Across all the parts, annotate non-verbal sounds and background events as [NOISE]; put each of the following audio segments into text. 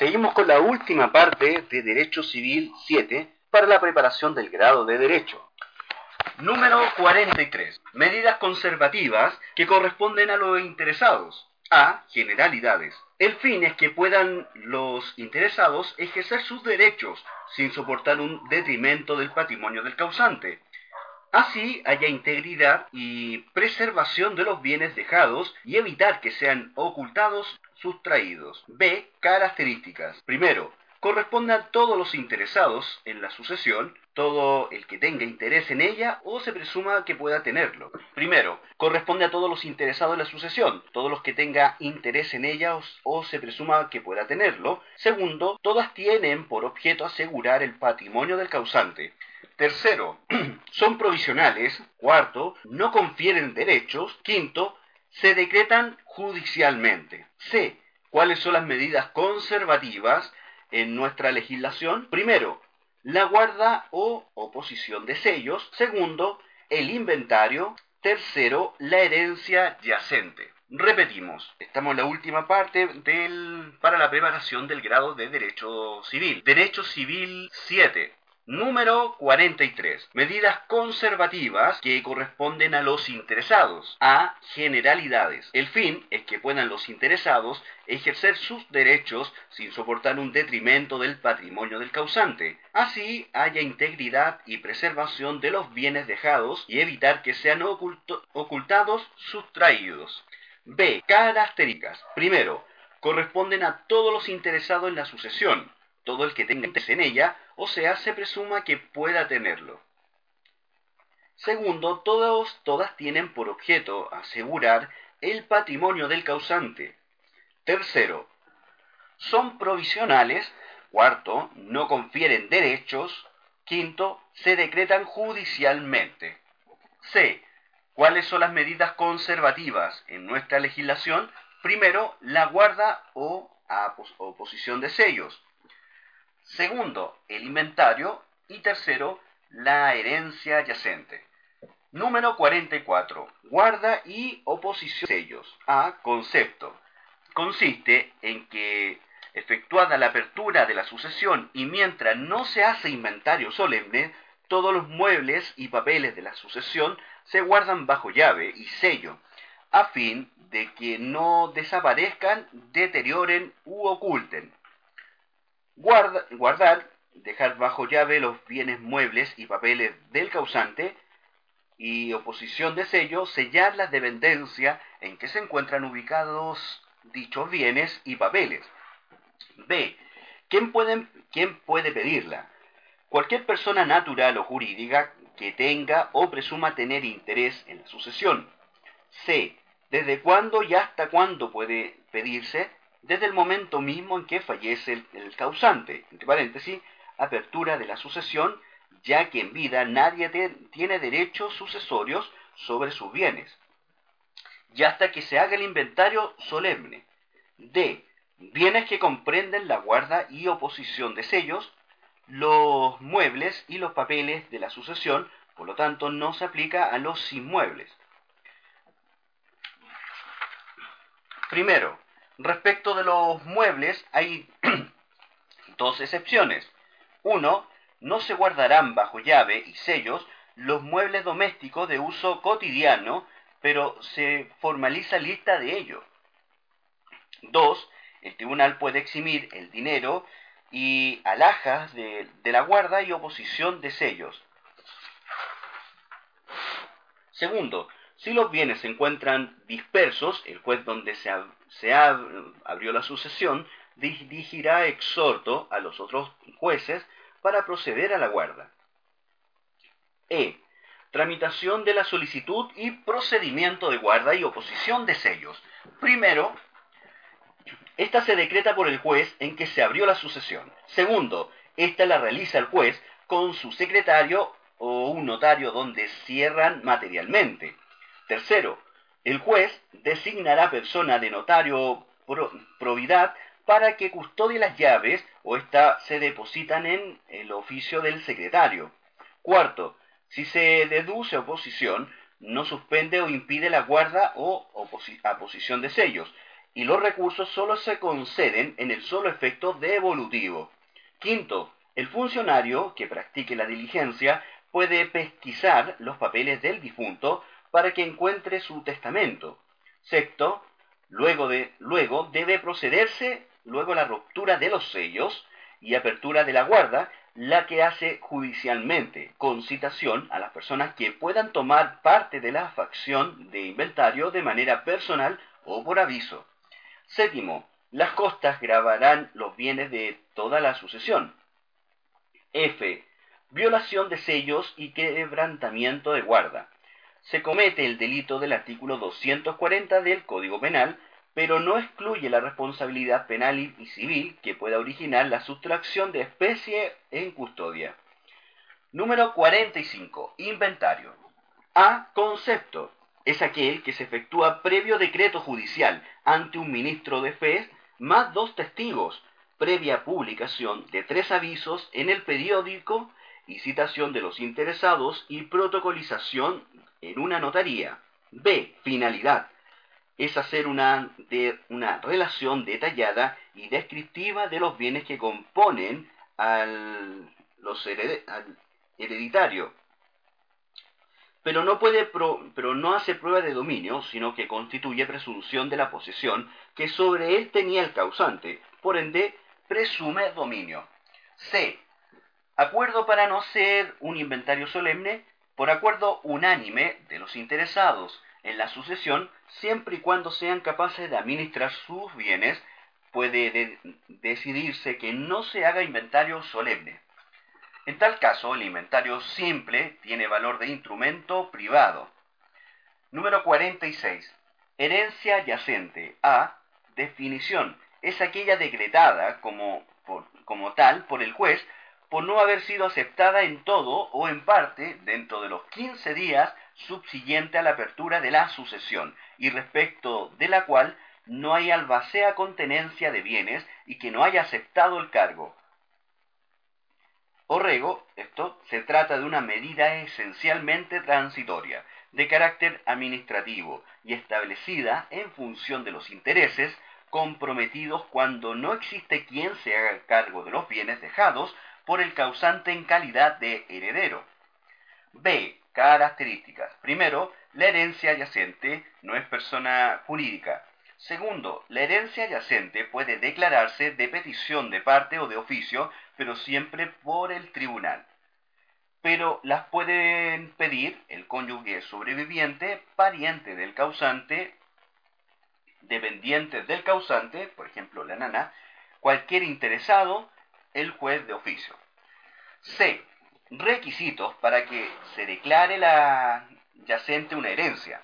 Seguimos con la última parte de Derecho Civil 7 para la preparación del grado de Derecho. Número 43. Medidas conservativas que corresponden a los interesados. A. Generalidades. El fin es que puedan los interesados ejercer sus derechos sin soportar un detrimento del patrimonio del causante. Así haya integridad y preservación de los bienes dejados y evitar que sean ocultados, sustraídos. B. Características. Primero, corresponde a todos los interesados en la sucesión, todo el que tenga interés en ella o se presuma que pueda tenerlo. Primero, corresponde a todos los interesados en la sucesión, todos los que tenga interés en ella o, o se presuma que pueda tenerlo. Segundo, todas tienen por objeto asegurar el patrimonio del causante. Tercero, [CLEARS THROAT] son provisionales. Cuarto, no confieren derechos. Quinto, se decretan judicialmente. C. ¿Cuáles son las medidas conservativas en nuestra legislación? Primero, la guarda o oposición de sellos. Segundo, el inventario. Tercero, la herencia yacente. Repetimos, estamos en la última parte del, para la preparación del grado de Derecho Civil. Derecho Civil 7. Número 43. Medidas conservativas que corresponden a los interesados. A. Generalidades. El fin es que puedan los interesados ejercer sus derechos sin soportar un detrimento del patrimonio del causante. Así haya integridad y preservación de los bienes dejados y evitar que sean ocultados, sustraídos. B. Características. Primero, corresponden a todos los interesados en la sucesión todo el que tenga interés en ella, o sea, se presuma que pueda tenerlo. Segundo, todos, todas tienen por objeto asegurar el patrimonio del causante. Tercero, son provisionales. Cuarto, no confieren derechos. Quinto, se decretan judicialmente. C. ¿Cuáles son las medidas conservativas en nuestra legislación? Primero, la guarda o oposición de sellos. Segundo, el inventario. Y tercero, la herencia yacente. Número 44. Guarda y oposición de sellos. A. Concepto. Consiste en que, efectuada la apertura de la sucesión y mientras no se hace inventario solemne, todos los muebles y papeles de la sucesión se guardan bajo llave y sello, a fin de que no desaparezcan, deterioren u oculten guardar, dejar bajo llave los bienes muebles y papeles del causante y oposición de sello, sellar la dependencia en que se encuentran ubicados dichos bienes y papeles. B. ¿Quién puede, ¿Quién puede pedirla? Cualquier persona natural o jurídica que tenga o presuma tener interés en la sucesión. C. ¿Desde cuándo y hasta cuándo puede pedirse? Desde el momento mismo en que fallece el, causante. Entre paréntesis, apertura de la sucesión, ya que en vida nadie tiene derechos sucesorios sobre sus bienes. Y hasta que se haga el inventario solemne. D. Bienes que comprenden la guarda y oposición de sellos, los muebles y los papeles de la sucesión, por lo tanto no se aplica a los inmuebles. Primero, Respecto de los muebles, hay [CLEARS THROAT] dos excepciones. Uno, no se guardarán bajo llave y sellos los muebles domésticos de uso cotidiano, pero se formaliza lista de ello. Dos, el tribunal puede eximir el dinero y alhajas de, de la guarda y oposición de sellos. Segundo, si los bienes se encuentran dispersos, el juez donde se, abrió la sucesión dirigirá exhorto a los otros jueces para proceder a la guarda. E. Tramitación de la solicitud y procedimiento de guarda y oposición de sellos. Primero, esta se decreta por el juez en que se abrió la sucesión. Segundo, esta la realiza el juez con su secretario o un notario donde cierran materialmente. Tercero, el juez designará persona de notario probidad para que custodie las llaves o éstas se depositan en el oficio del secretario. Cuarto, si se deduce oposición, no suspende o impide la guarda o aposición de sellos, y los recursos solo se conceden en el solo efecto devolutivo. Quinto, el funcionario que practique la diligencia puede pesquisar los papeles del difunto para que encuentre su testamento. Sexto, luego, de, luego debe procederse luego la ruptura de los sellos y apertura de la guarda, la que hace judicialmente, con citación a las personas que puedan tomar parte de la facción de inventario de manera personal o por aviso. Séptimo, las costas grabarán los bienes de toda la sucesión. F. Violación de sellos y quebrantamiento de guarda. Se comete el delito del artículo 240 del Código Penal, pero no excluye la responsabilidad penal y civil que pueda originar la sustracción de especie en custodia. Número 45. Inventario. A. Concepto es aquel que se efectúa previo decreto judicial ante un ministro de fe más dos testigos, previa publicación de tres avisos en el periódico y citación de los interesados y protocolización en una notaría. B. Finalidad. Es hacer una, una relación detallada y descriptiva de los bienes que componen al, los al hereditario pero no, puede pero no hace prueba de dominio, sino que constituye presunción de la posesión que sobre él tenía el causante, por ende, presume dominio. C. Acuerdo para no ser un inventario solemne, por acuerdo unánime de los interesados en la sucesión, siempre y cuando sean capaces de administrar sus bienes, puede decidirse que no se haga inventario solemne. En tal caso, el inventario simple tiene valor de instrumento privado. Número 46. Herencia yacente. A. Definición. Es aquella decretada como, como tal por el juez por no haber sido aceptada en todo o en parte dentro de los 15 días subsiguiente a la apertura de la sucesión y respecto de la cual no hay albacea con tenencia de bienes y que no haya aceptado el cargo, Orrego, esto se trata de una medida esencialmente transitoria, de carácter administrativo y establecida en función de los intereses comprometidos cuando no existe quien se haga cargo de los bienes dejados por el causante en calidad de heredero. B. Características. Primero, la herencia adyacente no es persona jurídica. Segundo, la herencia adyacente puede declararse de petición de parte o de oficio pero siempre por el tribunal. Pero las pueden pedir el cónyuge sobreviviente, pariente del causante, dependientes del causante, por ejemplo la nana, cualquier interesado, el juez de oficio. C. Requisitos para que se declare la yacente una herencia.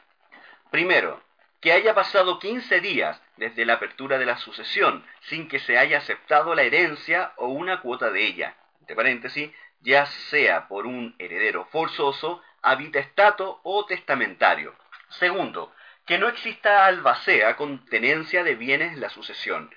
Primero, que haya pasado 15 días desde la apertura de la sucesión sin que se haya aceptado la herencia o una cuota de ella, entre paréntesis, ya sea por un heredero forzoso, habitestato o testamentario. Segundo, que no exista albacea con tenencia de bienes en la sucesión,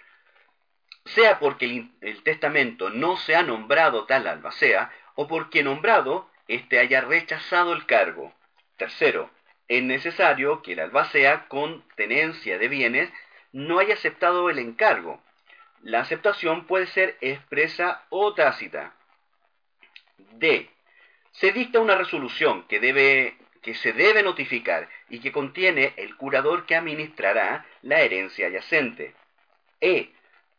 sea porque el, el testamento no se ha nombrado tal albacea o porque nombrado éste haya rechazado el cargo. Tercero, es necesario que el albacea con tenencia de bienes no haya aceptado el encargo. La aceptación puede ser expresa o tácita. D. Se dicta una resolución que, debe, que se debe notificar y que contiene el curador que administrará la herencia adyacente. E.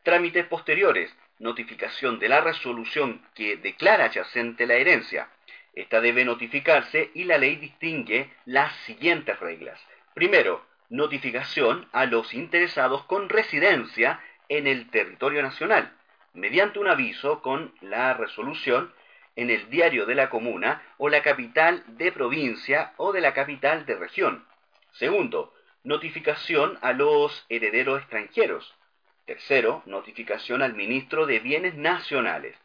Trámites posteriores. Notificación de la resolución que declara adyacente la herencia. Esta debe notificarse y la ley distingue las siguientes reglas. Primero, notificación a los interesados con residencia en el territorio nacional, mediante un aviso con la resolución en el diario de la comuna o la capital de provincia o de la capital de región. Segundo, notificación a los herederos extranjeros. Tercero, notificación al ministro de Bienes Nacionales.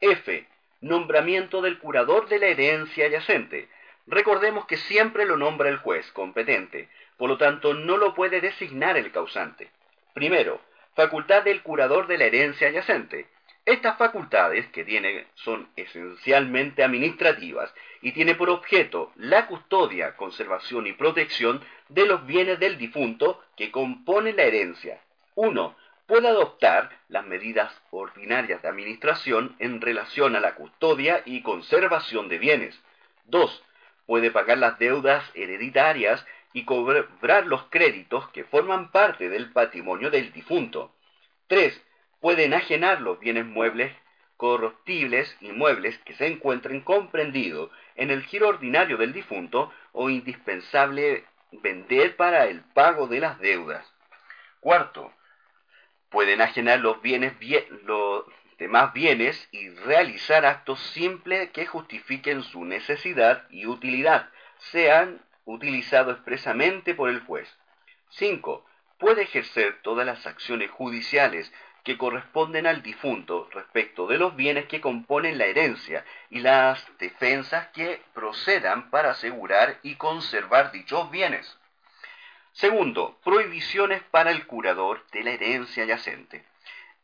F. Nombramiento del curador de la herencia yacente. Recordemos que siempre lo nombra el juez competente, por lo tanto no lo puede designar el causante. Primero, facultad del curador de la herencia yacente. Estas facultades que tiene son esencialmente administrativas y tiene por objeto la custodia, conservación y protección de los bienes del difunto que componen la herencia. 1. Puede adoptar las medidas ordinarias de administración en relación a la custodia y conservación de bienes. 2. Puede pagar las deudas hereditarias y cobrar los créditos que forman parte del patrimonio del difunto. 3 puede enajenar los bienes muebles corruptibles y muebles que se encuentren comprendidos en el giro ordinario del difunto o indispensable vender para el pago de las deudas. Cuarto, puede enajenar los bienes los demás bienes y realizar actos simples que justifiquen su necesidad y utilidad, sean utilizados expresamente por el juez. 5. Puede ejercer todas las acciones judiciales que corresponden al difunto respecto de los bienes que componen la herencia y las defensas que procedan para asegurar y conservar dichos bienes. Segundo, prohibiciones para el curador de la herencia yacente.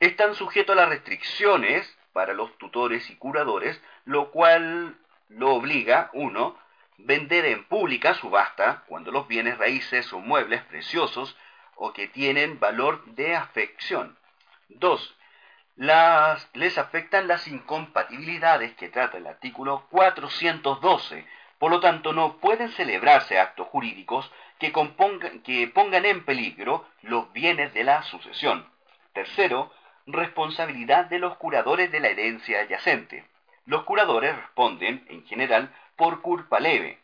Están sujetos a las restricciones para los tutores y curadores, lo cual lo obliga, uno, vender en pública subasta cuando los bienes raíces o muebles preciosos o que tienen valor de afección. 2. les afectan las incompatibilidades que trata el artículo 412. Por lo tanto, no pueden celebrarse actos jurídicos que, pongan en peligro los bienes de la sucesión. Tercero, responsabilidad de los curadores de la herencia adyacente. Los curadores responden, en general, por culpa leve.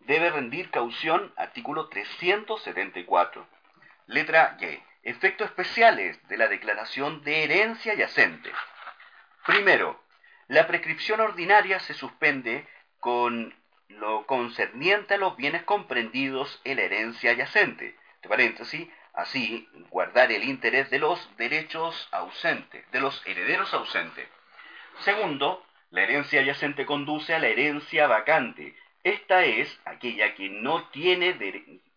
Debe rendir caución, artículo 374. Letra Y efectos especiales de la declaración de herencia yacente. Primero, la prescripción ordinaria se suspende con lo concerniente a los bienes comprendidos en la herencia yacente. De paréntesis, así guardar el interés de los derechos ausentes, de los herederos ausentes. Segundo, la herencia yacente conduce a la herencia vacante. Esta es aquella que no tiene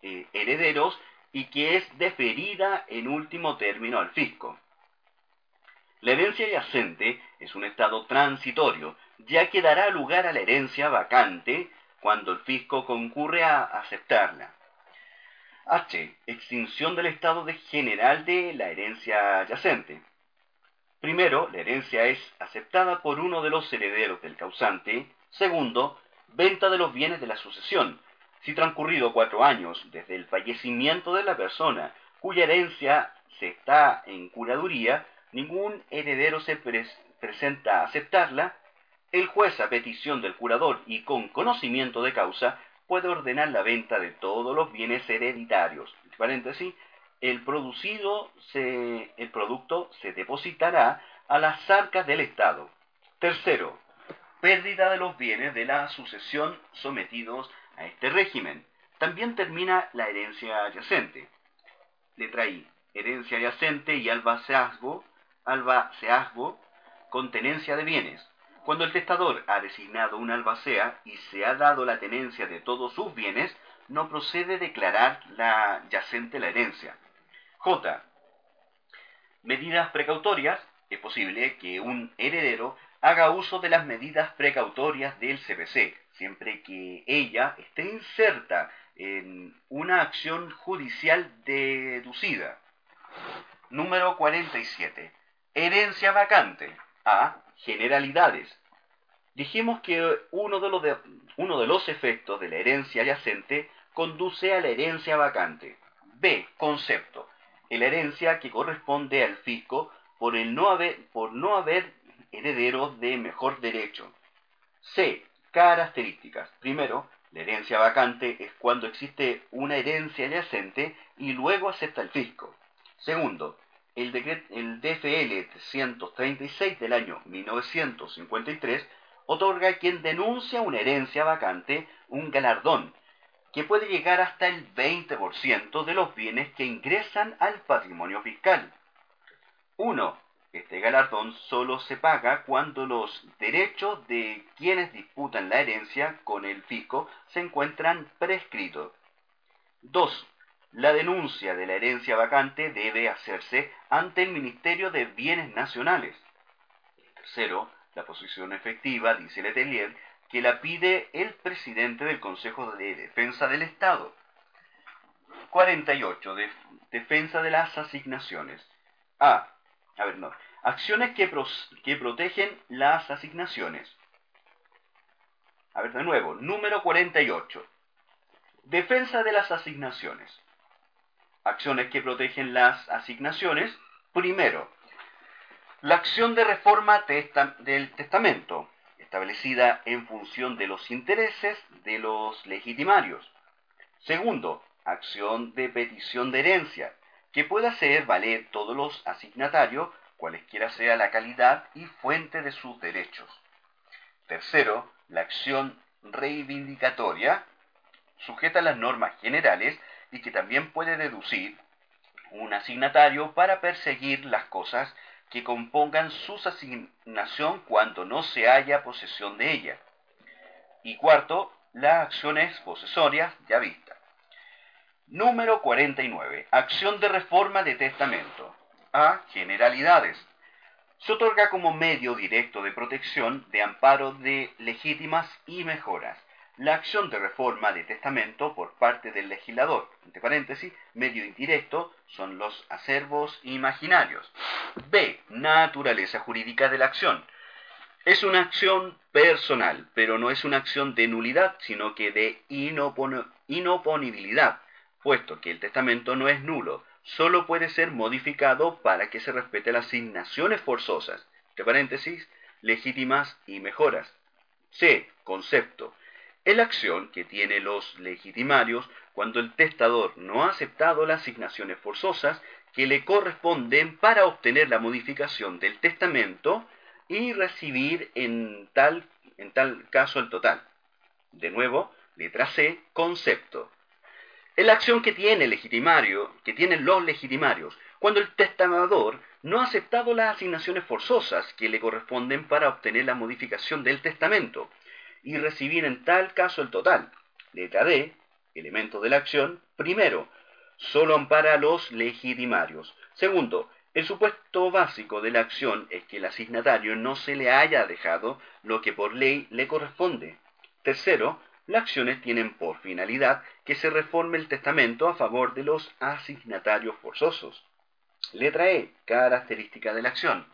eh, herederos y que es deferida en último término al fisco. La herencia yacente es un estado transitorio, ya que dará lugar a la herencia vacante cuando el fisco concurre a aceptarla. H. Extinción del estado de general de la herencia yacente. Primero, la herencia es aceptada por uno de los herederos del causante. Segundo, venta de los bienes de la sucesión, si transcurrido cuatro años desde el fallecimiento de la persona cuya herencia se está en curaduría, ningún heredero se presenta a aceptarla, el juez a petición del curador y con conocimiento de causa puede ordenar la venta de todos los bienes hereditarios. El producido el producto se depositará a las arcas del Estado. Tercero, pérdida de los bienes de la sucesión sometidos a este régimen. También termina la herencia adyacente. Letra I. Herencia adyacente y albaceazgo, albaceazgo con tenencia de bienes. Cuando el testador ha designado una albacea y se ha dado la tenencia de todos sus bienes, no procede declarar la yacente la herencia. J. Medidas precautorias. Es posible que un heredero haga uso de las medidas precautorias del CPC, siempre que ella esté inserta en una acción judicial deducida. Número 47. Herencia vacante. A. Generalidades. Dijimos que uno de, los efectos de la herencia adyacente conduce a la herencia vacante. B. Concepto. La herencia que corresponde al fisco por, no haber, por no haber herederos de mejor derecho. C. Características. Primero, la herencia vacante es cuando existe una herencia adyacente y luego acepta el fisco. Segundo, el, el DFL 336 del año 1953 otorga a quien denuncia una herencia vacante un galardón que puede llegar hasta el 20% de los bienes que ingresan al patrimonio fiscal. 1. Este galardón solo se paga cuando los derechos de quienes disputan la herencia con el fisco se encuentran prescritos. 2. La denuncia de la herencia vacante debe hacerse ante el Ministerio de Bienes Nacionales. Tercero, la posición efectiva, dice Letelier, que la pide el presidente del Consejo de Defensa del Estado. 48. defensa de las asignaciones. A. A ver, no. Acciones que, que protegen las asignaciones. A ver, de nuevo. Número 48. Defensa de las asignaciones. Acciones que protegen las asignaciones. Primero, la acción de reforma del testamento, establecida en función de los intereses de los legitimarios. Segundo, acción de petición de herencia, que pueda hacer valer todos los asignatarios, cualesquiera sea la calidad y fuente de sus derechos. Tercero, la acción reivindicatoria, sujeta a las normas generales y que también puede deducir un asignatario para perseguir las cosas que compongan su asignación cuando no se haya posesión de ella. Y cuarto, las acciones posesorias ya vistas. Número 49. Acción de reforma de testamento. A. Generalidades. Se otorga como medio directo de protección, de amparo de legítimas y mejoras. La acción de reforma de testamento por parte del legislador, entre paréntesis, medio indirecto, son los acervos imaginarios. B. Naturaleza jurídica de la acción. Es una acción personal, pero no es una acción de nulidad, sino que de inoponibilidad puesto que el testamento no es nulo, solo puede ser modificado para que se respete las asignaciones forzosas, paréntesis, legítimas y mejoras. C. Concepto. Es la acción que tienen los legitimarios cuando el testador no ha aceptado las asignaciones forzosas que le corresponden para obtener la modificación del testamento y recibir en tal, en tal caso el total. De nuevo, letra C, concepto. Es la acción que tiene el legitimario, que tienen los legitimarios, cuando el testamador no ha aceptado las asignaciones forzosas que le corresponden para obtener la modificación del testamento y recibir en tal caso el total. Letra D, elemento de la acción. Primero, solo ampara a los legitimarios. Segundo, el supuesto básico de la acción es que el asignatario no se le haya dejado lo que por ley le corresponde. Tercero, las acciones tienen por finalidad que se reforme el testamento a favor de los asignatarios forzosos. Letra E. Característica de la acción.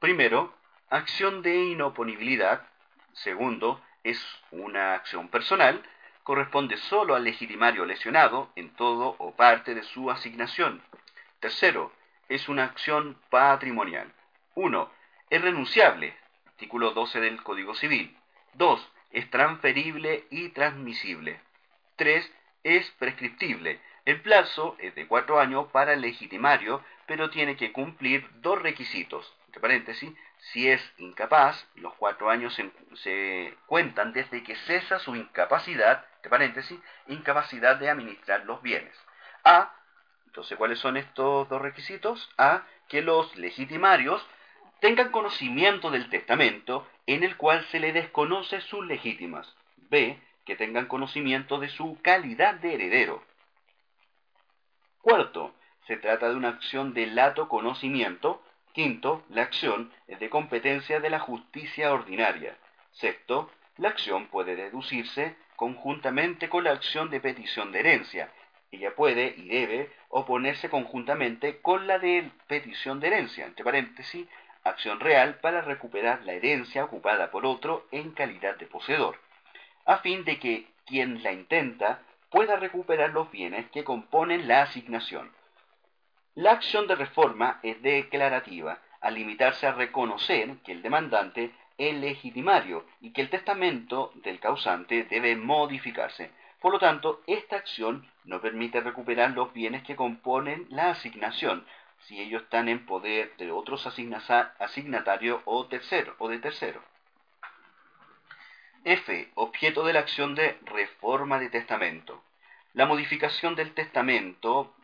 Primero, acción de inoponibilidad. Segundo, es una acción personal. Corresponde solo al legitimario lesionado en todo o parte de su asignación. Tercero, es una acción patrimonial. 1. Es renunciable. Artículo 12 del Código Civil. 2 es transferible y transmisible. 3. Es prescriptible. El plazo es de cuatro años para el legitimario, pero tiene que cumplir dos requisitos. Entre paréntesis, si es incapaz, los cuatro años se, cuentan desde que cesa su incapacidad, entre paréntesis, incapacidad de administrar los bienes. A, entonces, ¿cuáles son estos dos requisitos? A, que los legitimarios tengan conocimiento del testamento en el cual se le desconoce sus legítimas. B. Que tengan conocimiento de su calidad de heredero. Cuarto, se trata de una acción de lato conocimiento. Quinto, la acción es de competencia de la justicia ordinaria. Sexto, la acción puede deducirse conjuntamente con la acción de petición de herencia. Ella puede y debe oponerse conjuntamente con la de petición de herencia, entre paréntesis, acción real para recuperar la herencia ocupada por otro en calidad de poseedor, a fin de que quien la intenta pueda recuperar los bienes que componen la asignación. La acción de reforma es declarativa, al limitarse a reconocer que el demandante es legitimario y que el testamento del causante debe modificarse. Por lo tanto, esta acción no permite recuperar los bienes que componen la asignación, si ellos están en poder de otros asignatarios o, tercero, o de tercero. F. Objeto de la acción de reforma de testamento. La modificación del testamento,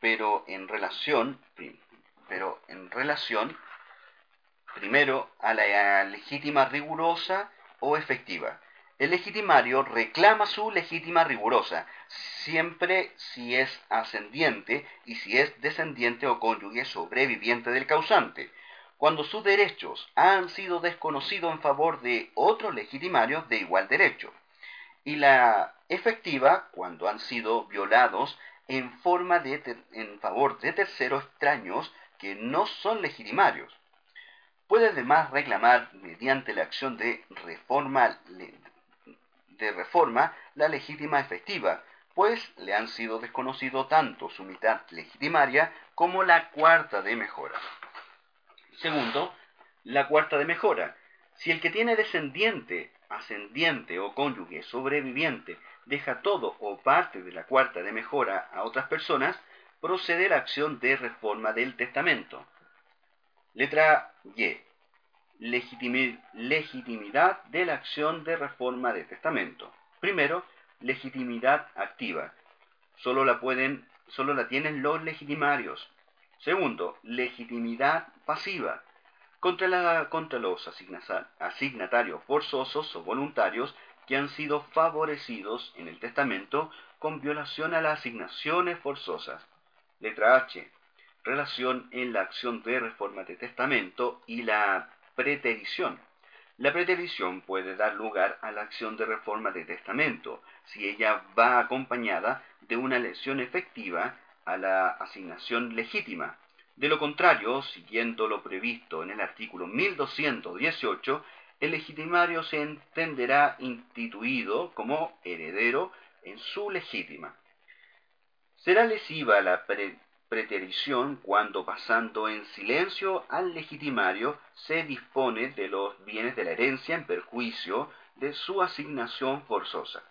pero en relación, pero en relación primero a la legítima rigurosa o efectiva. El legitimario reclama su legítima rigurosa, siempre si es ascendiente y si es descendiente o cónyuge sobreviviente del causante, cuando sus derechos han sido desconocidos en favor de otros legitimarios de igual derecho, y la efectiva cuando han sido violados en forma de en favor de terceros extraños que no son legitimarios. Puede además reclamar mediante la acción de reforma de reforma la legítima efectiva, pues le han sido desconocidos tanto su mitad legitimaria como la cuarta de mejora. Segundo, la cuarta de mejora. Si el que tiene descendiente, ascendiente o cónyuge sobreviviente deja todo o parte de la cuarta de mejora a otras personas, procede la acción de reforma del testamento. Letra Y legitimidad de la acción de reforma de testamento. Primero, legitimidad activa. Solo la pueden, solo la tienen los legitimarios. Segundo, legitimidad pasiva. Contra, la, contra los asignatarios forzosos o voluntarios que han sido favorecidos en el testamento con violación a las asignaciones forzosas. Letra H. Relación en la acción de reforma de testamento y la preterición. La preterición puede dar lugar a la acción de reforma de testamento si ella va acompañada de una lesión efectiva a la asignación legítima. De lo contrario, siguiendo lo previsto en el artículo 1218, el legitimario se entenderá instituido como heredero en su legítima. Será lesiva la preterición cuando pasando en silencio al legitimario se dispone de los bienes de la herencia en perjuicio de su asignación forzosa.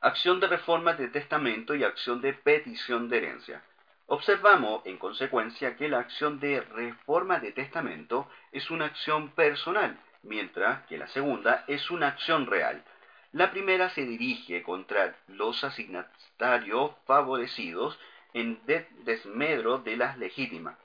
Acción de reforma de testamento y acción de petición de herencia. Observamos, en consecuencia, que la acción de reforma de testamento es una acción personal, mientras que la segunda es una acción real. La primera se dirige contra los asignatarios favorecidos en desmedro de las legítimas.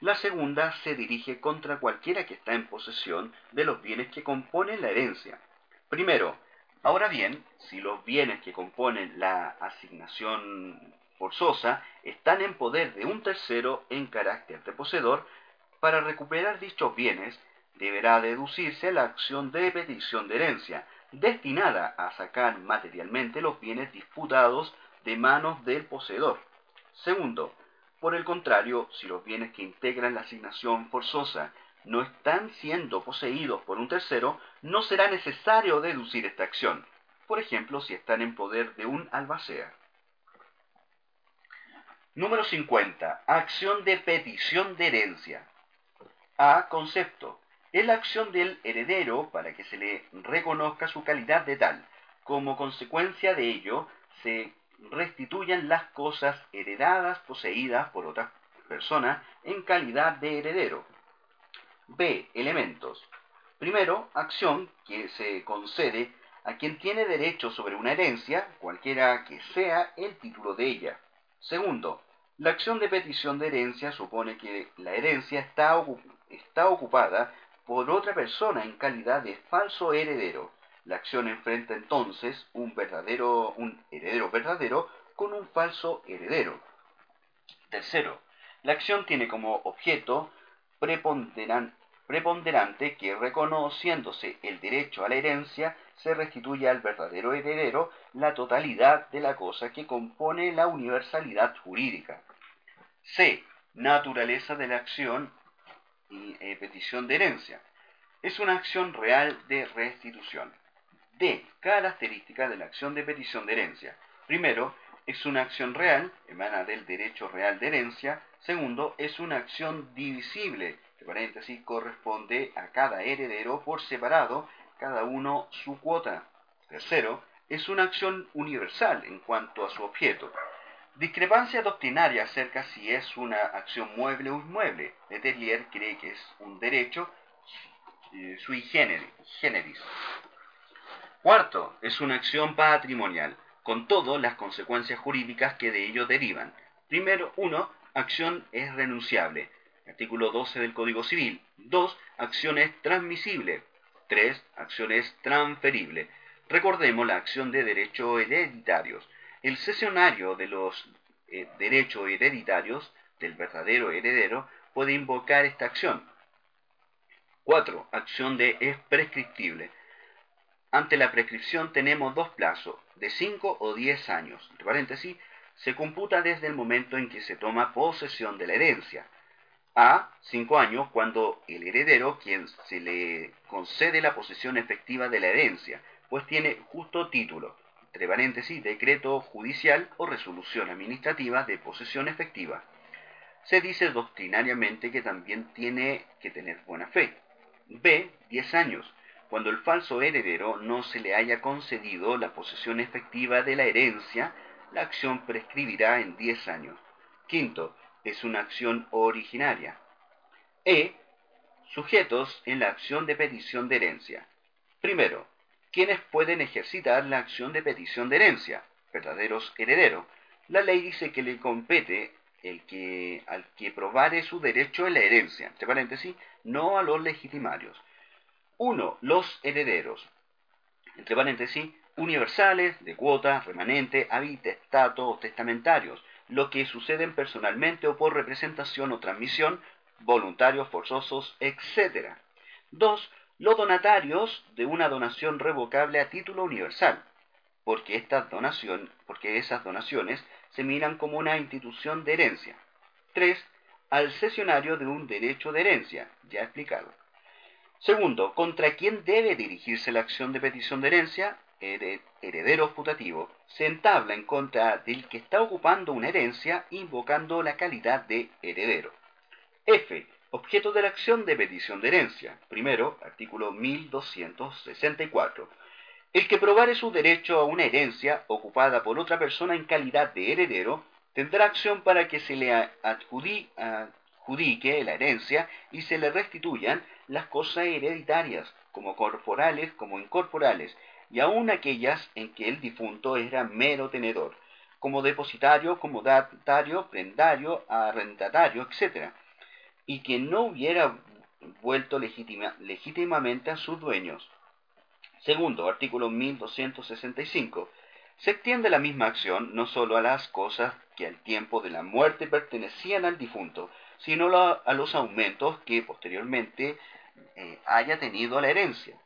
La segunda se dirige contra cualquiera que está en posesión de los bienes que componen la herencia. Primero, ahora bien, si los bienes que componen la asignación forzosa están en poder de un tercero en carácter de poseedor, para recuperar dichos bienes deberá deducirse la acción de petición de herencia, destinada a sacar materialmente los bienes disputados de manos del poseedor. Segundo, por el contrario, si los bienes que integran la asignación forzosa no están siendo poseídos por un tercero, no será necesario deducir esta acción. Por ejemplo, si están en poder de un albacea. Número 50. Acción de petición de herencia. A. Concepto. Es la acción del heredero para que se le reconozca su calidad de tal. Como consecuencia de ello, se restituyan las cosas heredadas poseídas por otra persona en calidad de heredero. B. Elementos. Primero, acción que se concede a quien tiene derecho sobre una herencia, cualquiera que sea el título de ella. Segundo, la acción de petición de herencia supone que la herencia está, está ocupada por otra persona en calidad de falso heredero. La acción enfrenta entonces un verdadero, un heredero verdadero con un falso heredero. Tercero, la acción tiene como objeto preponderante que reconociéndose el derecho a la herencia se restituye al verdadero heredero la totalidad de la cosa que compone la universalidad jurídica. C. Naturaleza de la acción y eh, petición de herencia. Es una acción real de restitución. D. Características de la acción de petición de herencia. Primero, es una acción real, emana del derecho real de herencia. Segundo, es una acción divisible, que paréntesis corresponde a cada heredero por separado, cada uno su cuota. Tercero, es una acción universal en cuanto a su objeto. Discrepancia doctrinaria acerca si es una acción mueble o inmueble. Letellier cree que es un derecho eh, sui generis. Cuarto, es una acción patrimonial, con todas las consecuencias jurídicas que de ello derivan. Primero, uno, acción es renunciable. Artículo 12 del Código Civil. 2. Acción es transmisible. 3. Acción es transferible. Recordemos la acción de derechos hereditarios. El cesionario de los eh, derechos hereditarios del verdadero heredero puede invocar esta acción. 4. Acción de es prescriptible. Ante la prescripción tenemos dos plazos, de 5 o 10 años. Entre paréntesis, se computa desde el momento en que se toma posesión de la herencia. A, 5 años, cuando el heredero, quien se le concede la posesión efectiva de la herencia, pues tiene justo título, entre paréntesis, decreto judicial o resolución administrativa de posesión efectiva. Se dice doctrinariamente que también tiene que tener buena fe. B, 10 años, cuando el falso heredero no se le haya concedido la posesión efectiva de la herencia, la acción prescribirá en 10 años. Quinto, es una acción originaria. E. Sujetos en la acción de petición de herencia. Primero, quienes pueden ejercitar la acción de petición de herencia, verdaderos herederos. La ley dice que le compete el que, al que probare su derecho en la herencia, entre paréntesis, no a los legitimarios. Uno, Los herederos, entre paréntesis, universales, de cuota, remanente, habitestato o testamentarios, lo que suceden personalmente o por representación o transmisión, voluntarios, forzosos, etc. 2. Los donatarios de una donación revocable a título universal, porque, estas donación, porque esas donaciones se miran como una institución de herencia. 3. Al cesionario de un derecho de herencia, ya explicado. Segundo, ¿contra quién debe dirigirse la acción de petición de herencia? Heredero putativo, se entabla en contra del que está ocupando una herencia invocando la calidad de heredero. F. Objeto de la acción de petición de herencia. Primero, artículo 1264. El que probare su derecho a una herencia ocupada por otra persona en calidad de heredero tendrá acción para que se le adjudique la herencia y se le restituyan las cosas hereditarias, como corporales como incorporales, y aun aquellas en que el difunto era mero tenedor, como depositario, como datario, prendario, arrendatario, etc., y que no hubiera vuelto legítimamente a sus dueños. Segundo, artículo 1265. Se extiende la misma acción no sólo a las cosas que al tiempo de la muerte pertenecían al difunto, sino a los aumentos que posteriormente eh, haya tenido la herencia.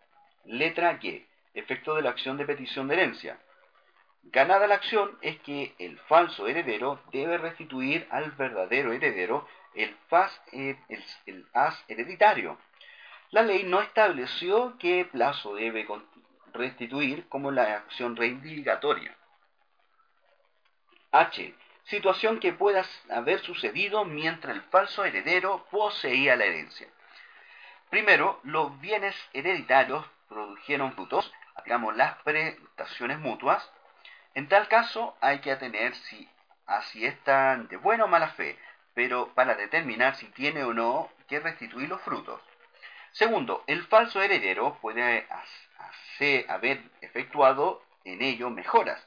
Letra G efecto de la acción de petición de herencia. Ganada la acción es que el falso heredero debe restituir al verdadero heredero el, as hereditario. La ley no estableció qué plazo debe restituir como la acción reivindicatoria. H. Situación que pueda haber sucedido mientras el falso heredero poseía la herencia. Primero, los bienes hereditarios produjeron frutos digamos, las prestaciones mutuas, en tal caso hay que atener si, a si están de buena o mala fe, pero para determinar si tiene o no que restituir los frutos. Segundo, el falso heredero puede haber efectuado en ello mejoras.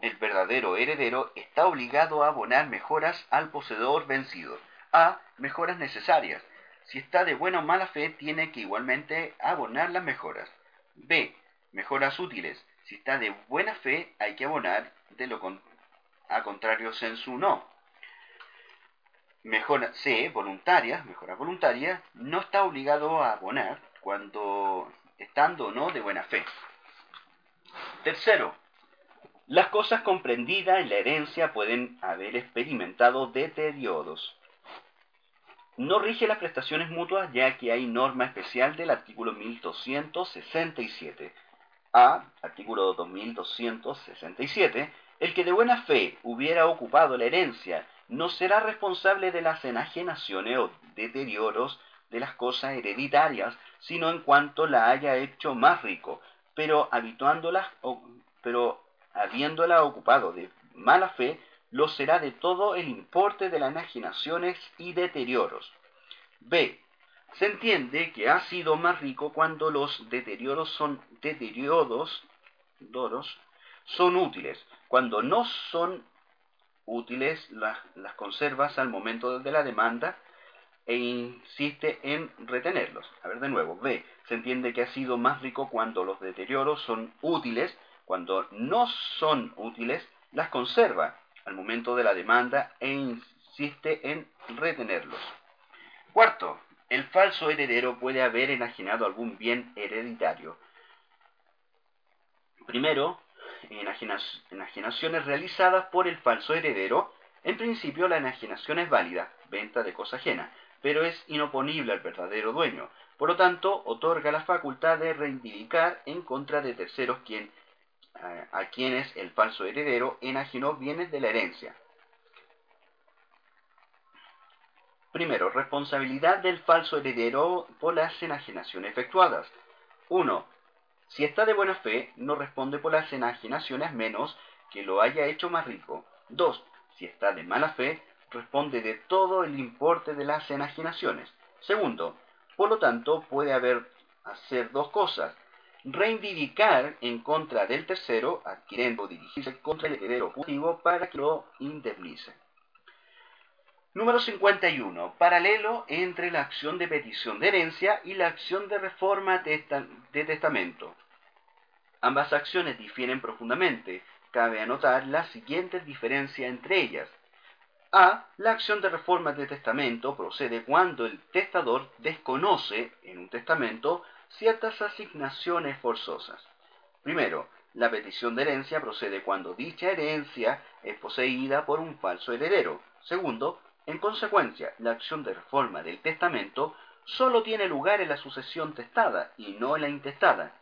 El verdadero heredero está obligado a abonar mejoras al poseedor vencido. A. Mejoras necesarias si está de buena o mala fe, tiene que igualmente abonar las mejoras. B. Mejoras útiles. Si está de buena fe, hay que abonar, de lo a contrario sensu no. Mejora C. Voluntarias, mejoras voluntarias, no está obligado a abonar cuando estando o no de buena fe. Tercero, las cosas comprendidas en la herencia pueden haber experimentado deterioros no rige las prestaciones mutuas ya que hay norma especial del artículo 1267. A, artículo 2267, el que de buena fe hubiera ocupado la herencia no será responsable de las enajenaciones o deterioros de las cosas hereditarias, sino en cuanto la haya hecho más rico, pero, pero habiéndola ocupado de mala fe, lo será de todo el importe de las enajenaciones y deterioros. B. Se entiende que ha sido más rico cuando los deterioros son doros, son útiles, cuando no son útiles las, las conservas al momento de la demanda e insiste en retenerlos. A ver de nuevo, B. Se entiende que ha sido más rico cuando los deterioros son útiles, cuando no son útiles, las conserva al momento de la demanda e insiste en retenerlos. Cuarto, el falso heredero puede haber enajenado algún bien hereditario. Primero, enajenaciones realizadas por el falso heredero. En principio, la enajenación es válida, venta de cosa ajena, pero es inoponible al verdadero dueño. Por lo tanto, otorga la facultad de reivindicar en contra de terceros quien, a quienes el falso heredero enajenó bienes de la herencia. Primero, responsabilidad del falso heredero por las enajenaciones efectuadas. 1. Si está de buena fe, no responde por las enajenaciones menos que lo haya hecho más rico. 2. Si está de mala fe, responde de todo el importe de las enajenaciones. Segundo, por lo tanto, puede haber hacer dos cosas. Reivindicar en contra del tercero, adquiriendo dirigirse contra el heredero positivo para que lo indemnice. Número 51. Paralelo entre la acción de petición de herencia y la acción de reforma de testamento. Ambas acciones difieren profundamente. Cabe anotar la siguiente diferencia entre ellas. A. La acción de reforma de testamento procede cuando el testador desconoce en un testamento ciertas asignaciones forzosas. Primero, la petición de herencia procede cuando dicha herencia es poseída por un falso heredero. Segundo, en consecuencia, la acción de reforma del testamento solo tiene lugar en la sucesión testada y no en la intestada,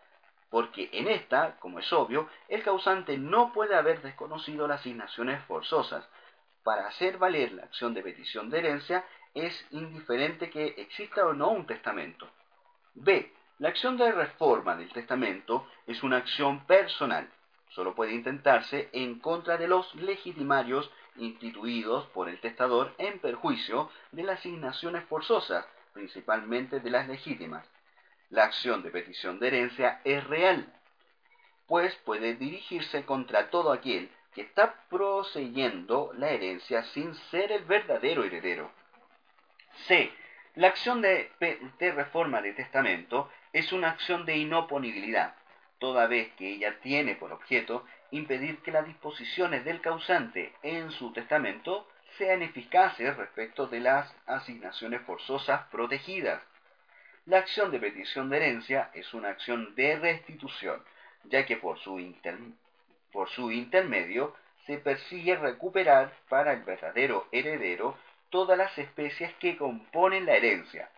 porque en esta, como es obvio, el causante no puede haber desconocido las asignaciones forzosas. Para hacer valer la acción de petición de herencia es indiferente que exista o no un testamento. B. La acción de reforma del testamento es una acción personal. Solo puede intentarse en contra de los legitimarios instituidos por el testador en perjuicio de las asignaciones forzosas, principalmente de las legítimas. La acción de petición de herencia es real, pues puede dirigirse contra todo aquel que está procediendo la herencia sin ser el verdadero heredero. C. La acción de, de, reforma de testamento es una acción de inoponibilidad, toda vez que ella tiene por objeto impedir que las disposiciones del causante en su testamento sean eficaces respecto de las asignaciones forzosas protegidas. La acción de petición de herencia es una acción de restitución, ya que por su, intermedio se persigue recuperar para el verdadero heredero todas las especies que componen la herencia.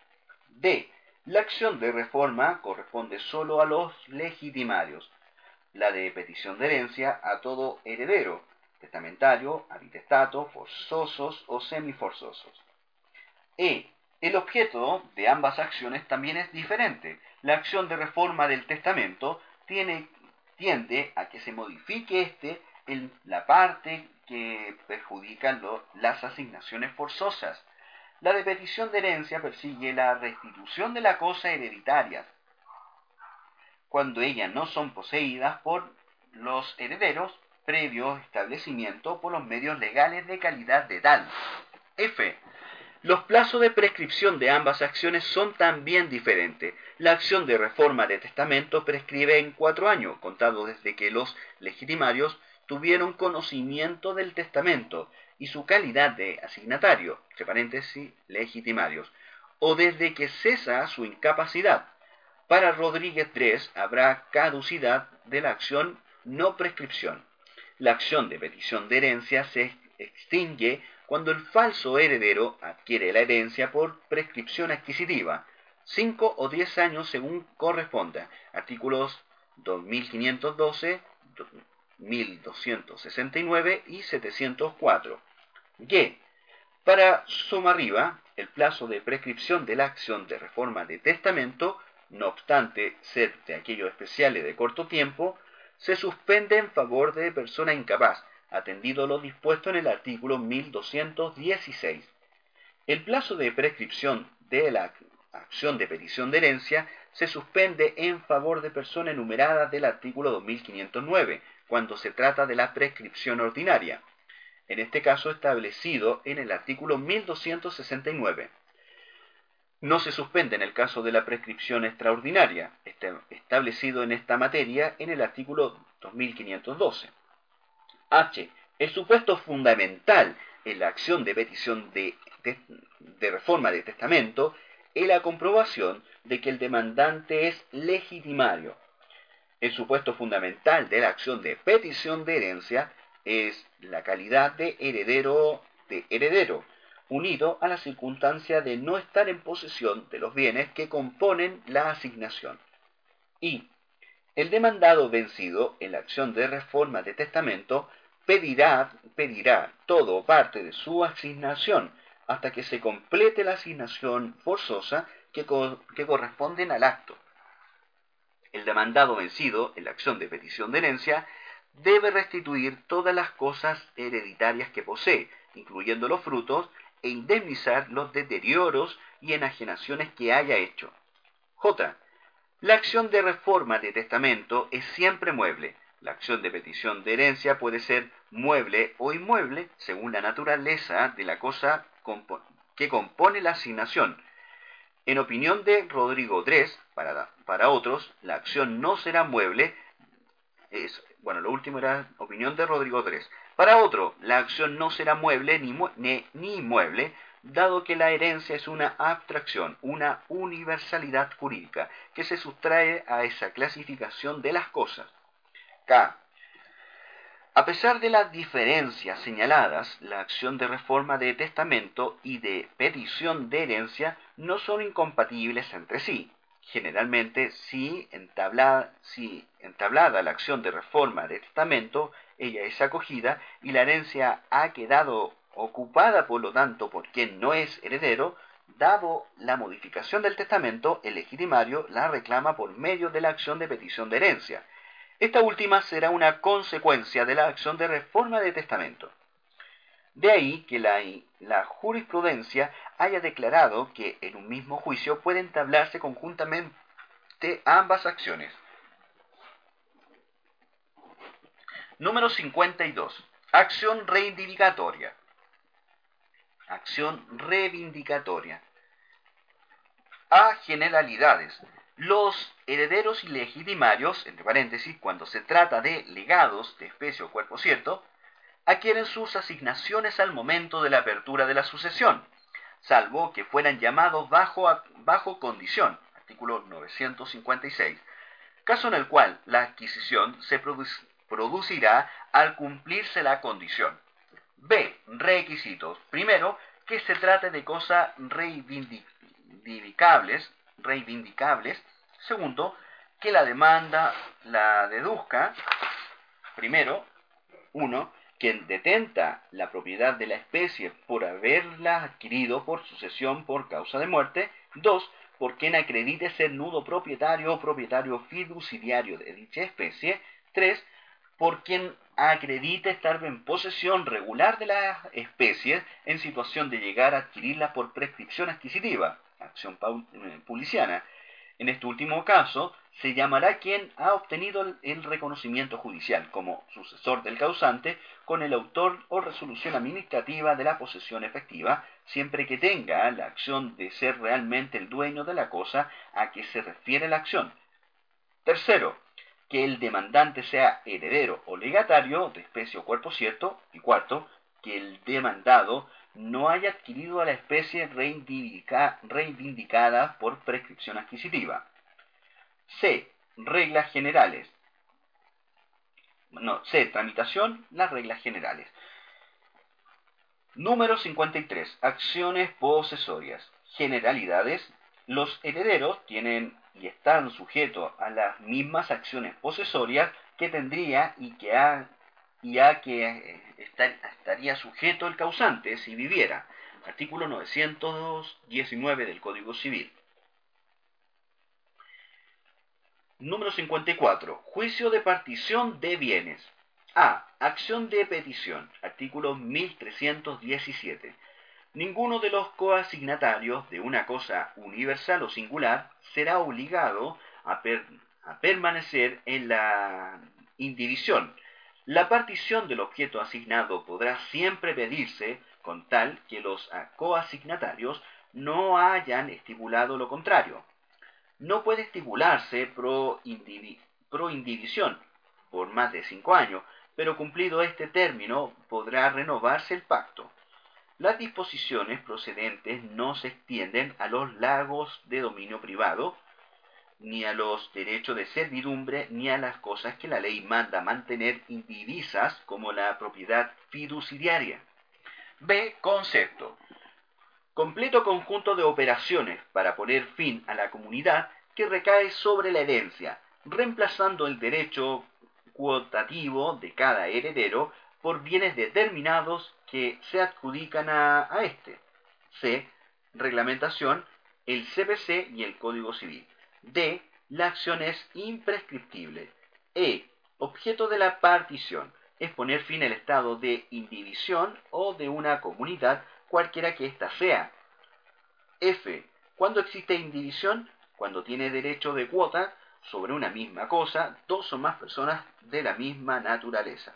D. La acción de reforma corresponde sólo a los legitimarios, la de petición de herencia a todo heredero, testamentario, habitestato, forzosos o semiforzosos. E. El objeto de ambas acciones también es diferente. La acción de reforma del testamento tiene, tiende a que se modifique éste en la parte que perjudica las asignaciones forzosas. La de petición de herencia persigue la restitución de la cosa hereditaria, cuando ellas no son poseídas por los herederos previo establecimiento por los medios legales de calidad de tal. F. Los plazos de prescripción de ambas acciones son también diferentes. La acción de reforma de testamento prescribe en cuatro años, contado desde que los legitimarios tuvieron conocimiento del testamento y su calidad de asignatario, entre paréntesis, legitimarios, o desde que cesa su incapacidad, para Rodríguez III habrá caducidad de la acción no prescripción. La acción de petición de herencia se extingue cuando el falso heredero adquiere la herencia por prescripción adquisitiva, 5 o 10 años según corresponda. Artículos 2512, 1269 y 704. G. Para arriba, el plazo de prescripción de la acción de reforma de testamento no obstante ser de aquellos especiales de corto tiempo, se suspende en favor de persona incapaz, atendido lo dispuesto en el artículo 1216. El plazo de prescripción de la acción de petición de herencia se suspende en favor de persona enumerada del artículo 2509, cuando se trata de la prescripción ordinaria. en este caso establecido en el artículo 1269. No se suspende en el caso de la prescripción extraordinaria, establecido en esta materia en el artículo 2512. H. El supuesto fundamental en la acción de petición de, reforma de testamento es la comprobación de que el demandante es legitimario. El supuesto fundamental de la acción de petición de herencia es la calidad de heredero de heredero, unido a la circunstancia de no estar en posesión de los bienes que componen la asignación. Y el demandado vencido en la acción de reforma de testamento pedirá, pedirá todo o parte de su asignación hasta que se complete la asignación forzosa que, que corresponden al acto. El demandado vencido en la acción de petición de herencia debe restituir todas las cosas hereditarias que posee, incluyendo los frutos, e indemnizar los deterioros y enajenaciones que haya hecho. J. La acción de reforma de testamento es siempre mueble, la acción de petición de herencia puede ser mueble o inmueble según la naturaleza de la cosa que compone la asignación. En opinión de Rodrigo Dres, para, otros, la acción no será mueble. Es, bueno, lo último era opinión de Rodrigo Dres. Para otro, la acción no será mueble ni, ni, ni inmueble, dado que la herencia es una abstracción, una universalidad jurídica, que se sustrae a esa clasificación de las cosas. K. A pesar de las diferencias señaladas, la acción de reforma de testamento y de petición de herencia no son incompatibles entre sí. Generalmente, si entablada, la acción de reforma de testamento, ella es acogida y la herencia ha quedado ocupada, por lo tanto, por quien no es heredero, dado la modificación del testamento, el legitimario la reclama por medio de la acción de petición de herencia esta última será una consecuencia de la acción de reforma de testamento. De ahí que la, jurisprudencia haya declarado que en un mismo juicio pueden entablarse conjuntamente ambas acciones. Número 52. Acción reivindicatoria. Acción reivindicatoria. A generalidades. Los herederos ilegitimarios, entre paréntesis, cuando se trata de legados de especie o cuerpo cierto, adquieren sus asignaciones al momento de la apertura de la sucesión, salvo que fueran llamados bajo, bajo condición, artículo 956, caso en el cual la adquisición se producirá al cumplirse la condición. B. Requisitos. Primero, que se trate de cosas reivindicables reivindicables. Segundo, que la demanda la deduzca. Primero, uno, quien detenta la propiedad de la especie por haberla adquirido por sucesión por causa de muerte. Dos, por quien acredite ser nudo propietario o propietario fiduciario de dicha especie. Tres, por quien acredite estar en posesión regular de la especie en situación de llegar a adquirirla por prescripción adquisitiva acción eh, policiana. En este último caso, se llamará quien ha obtenido el reconocimiento judicial como sucesor del causante con el autor o resolución administrativa de la posesión efectiva, siempre que tenga la acción de ser realmente el dueño de la cosa a que se refiere la acción. Tercero, que el demandante sea heredero o legatario de especie o cuerpo cierto. Y cuarto, que el demandado no haya adquirido a la especie reivindicada por prescripción adquisitiva. C. Reglas generales. No, C. Tramitación, las reglas generales. Número 53. Acciones posesorias. Generalidades. Los herederos tienen y están sujetos a las mismas acciones posesorias que tendría y que ha y a que eh, estaría sujeto el causante si viviera. Artículo 919 del Código Civil. Número 54. Juicio de partición de bienes. A. Acción de petición. Artículo 1317. Ninguno de los coasignatarios de una cosa universal o singular será obligado a, a permanecer en la indivisión La partición del objeto asignado podrá siempre pedirse con tal que los coasignatarios no hayan estipulado lo contrario. No puede estipularse pro, indivisión por más de cinco años, pero cumplido este término podrá renovarse el pacto. Las disposiciones procedentes no se extienden a los lagos de dominio privado, ni a los derechos de servidumbre, ni a las cosas que la ley manda mantener indivisas como la propiedad fiduciaria. B. Concepto. Completo conjunto de operaciones para poner fin a la comunidad que recae sobre la herencia, reemplazando el derecho cuotativo de cada heredero por bienes determinados que se adjudican a, a este. C. Reglamentación, el CPC y el Código Civil. D. La acción es imprescriptible. E. Objeto de la partición es poner fin al estado de indivisión o de una comunidad, cualquiera que ésta sea. F. Cuando existe indivisión, cuando tiene derecho de cuota sobre una misma cosa, dos o más personas de la misma naturaleza.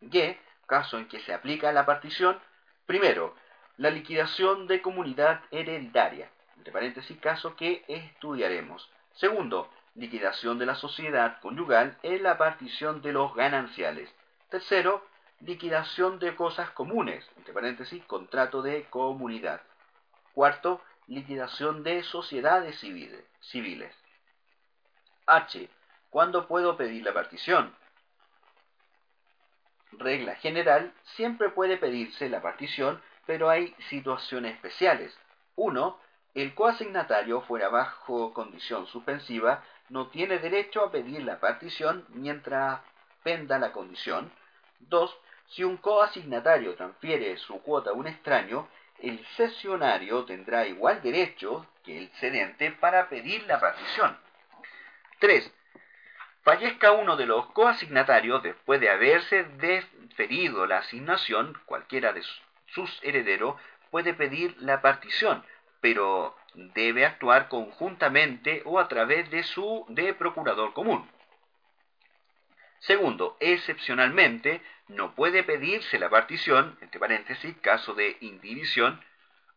G. Caso en que se aplica la partición. Primero, la liquidación de comunidad hereditaria. Entre paréntesis, caso que estudiaremos. Segundo, liquidación de la sociedad conyugal en la partición de los gananciales. Tercero, liquidación de cosas comunes, entre paréntesis, contrato de comunidad. Cuarto, liquidación de sociedades civiles. H. ¿Cuándo puedo pedir la partición? Regla general, siempre puede pedirse la partición, pero hay situaciones especiales. 1 el coasignatario fuera bajo condición suspensiva, no tiene derecho a pedir la partición mientras penda la condición. 2. Si un coasignatario transfiere su cuota a un extraño, el cesionario tendrá igual derecho que el cedente para pedir la partición. 3. Fallezca uno de los coasignatarios después de haberse deferido la asignación, cualquiera de sus herederos puede pedir la partición, pero debe actuar conjuntamente o a través de su de procurador común. Segundo, excepcionalmente, no puede pedirse la partición, entre paréntesis, caso de indivisión,